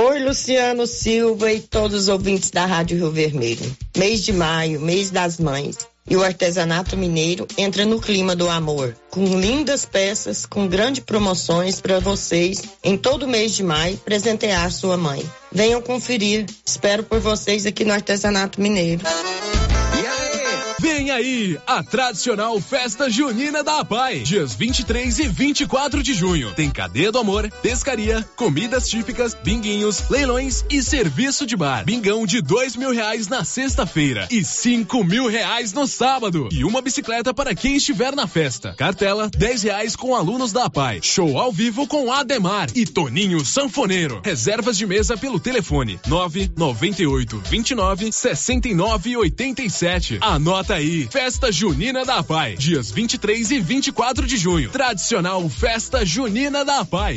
Oi, Luciano Silva e todos os ouvintes da Rádio Rio Vermelho. Mês de maio, mês das mães. E o artesanato mineiro entra no clima do amor, com lindas peças, com grandes promoções para vocês em todo mês de maio presentear sua mãe. Venham conferir. Espero por vocês aqui no Artesanato Mineiro. Vem aí a tradicional festa junina da APAI, dias 23 e 24 de junho. Tem cadeia do amor, pescaria, comidas típicas, binguinhos, leilões e serviço de bar. Bingão de dois mil reais na sexta-feira e cinco mil reais no sábado. E uma bicicleta para quem estiver na festa. Cartela, dez reais com alunos da APAI. Show ao vivo com Ademar e Toninho Sanfoneiro. Reservas de mesa pelo telefone nove noventa e oito vinte e nove sessenta e nove oitenta e sete. Anota aí, Festa Junina da APAI, dias 23 e 24 de junho. Tradicional Festa Junina da APAI.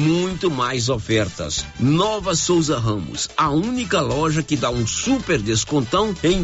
muito mais ofertas. Nova Souza Ramos, a única loja que dá um super descontão em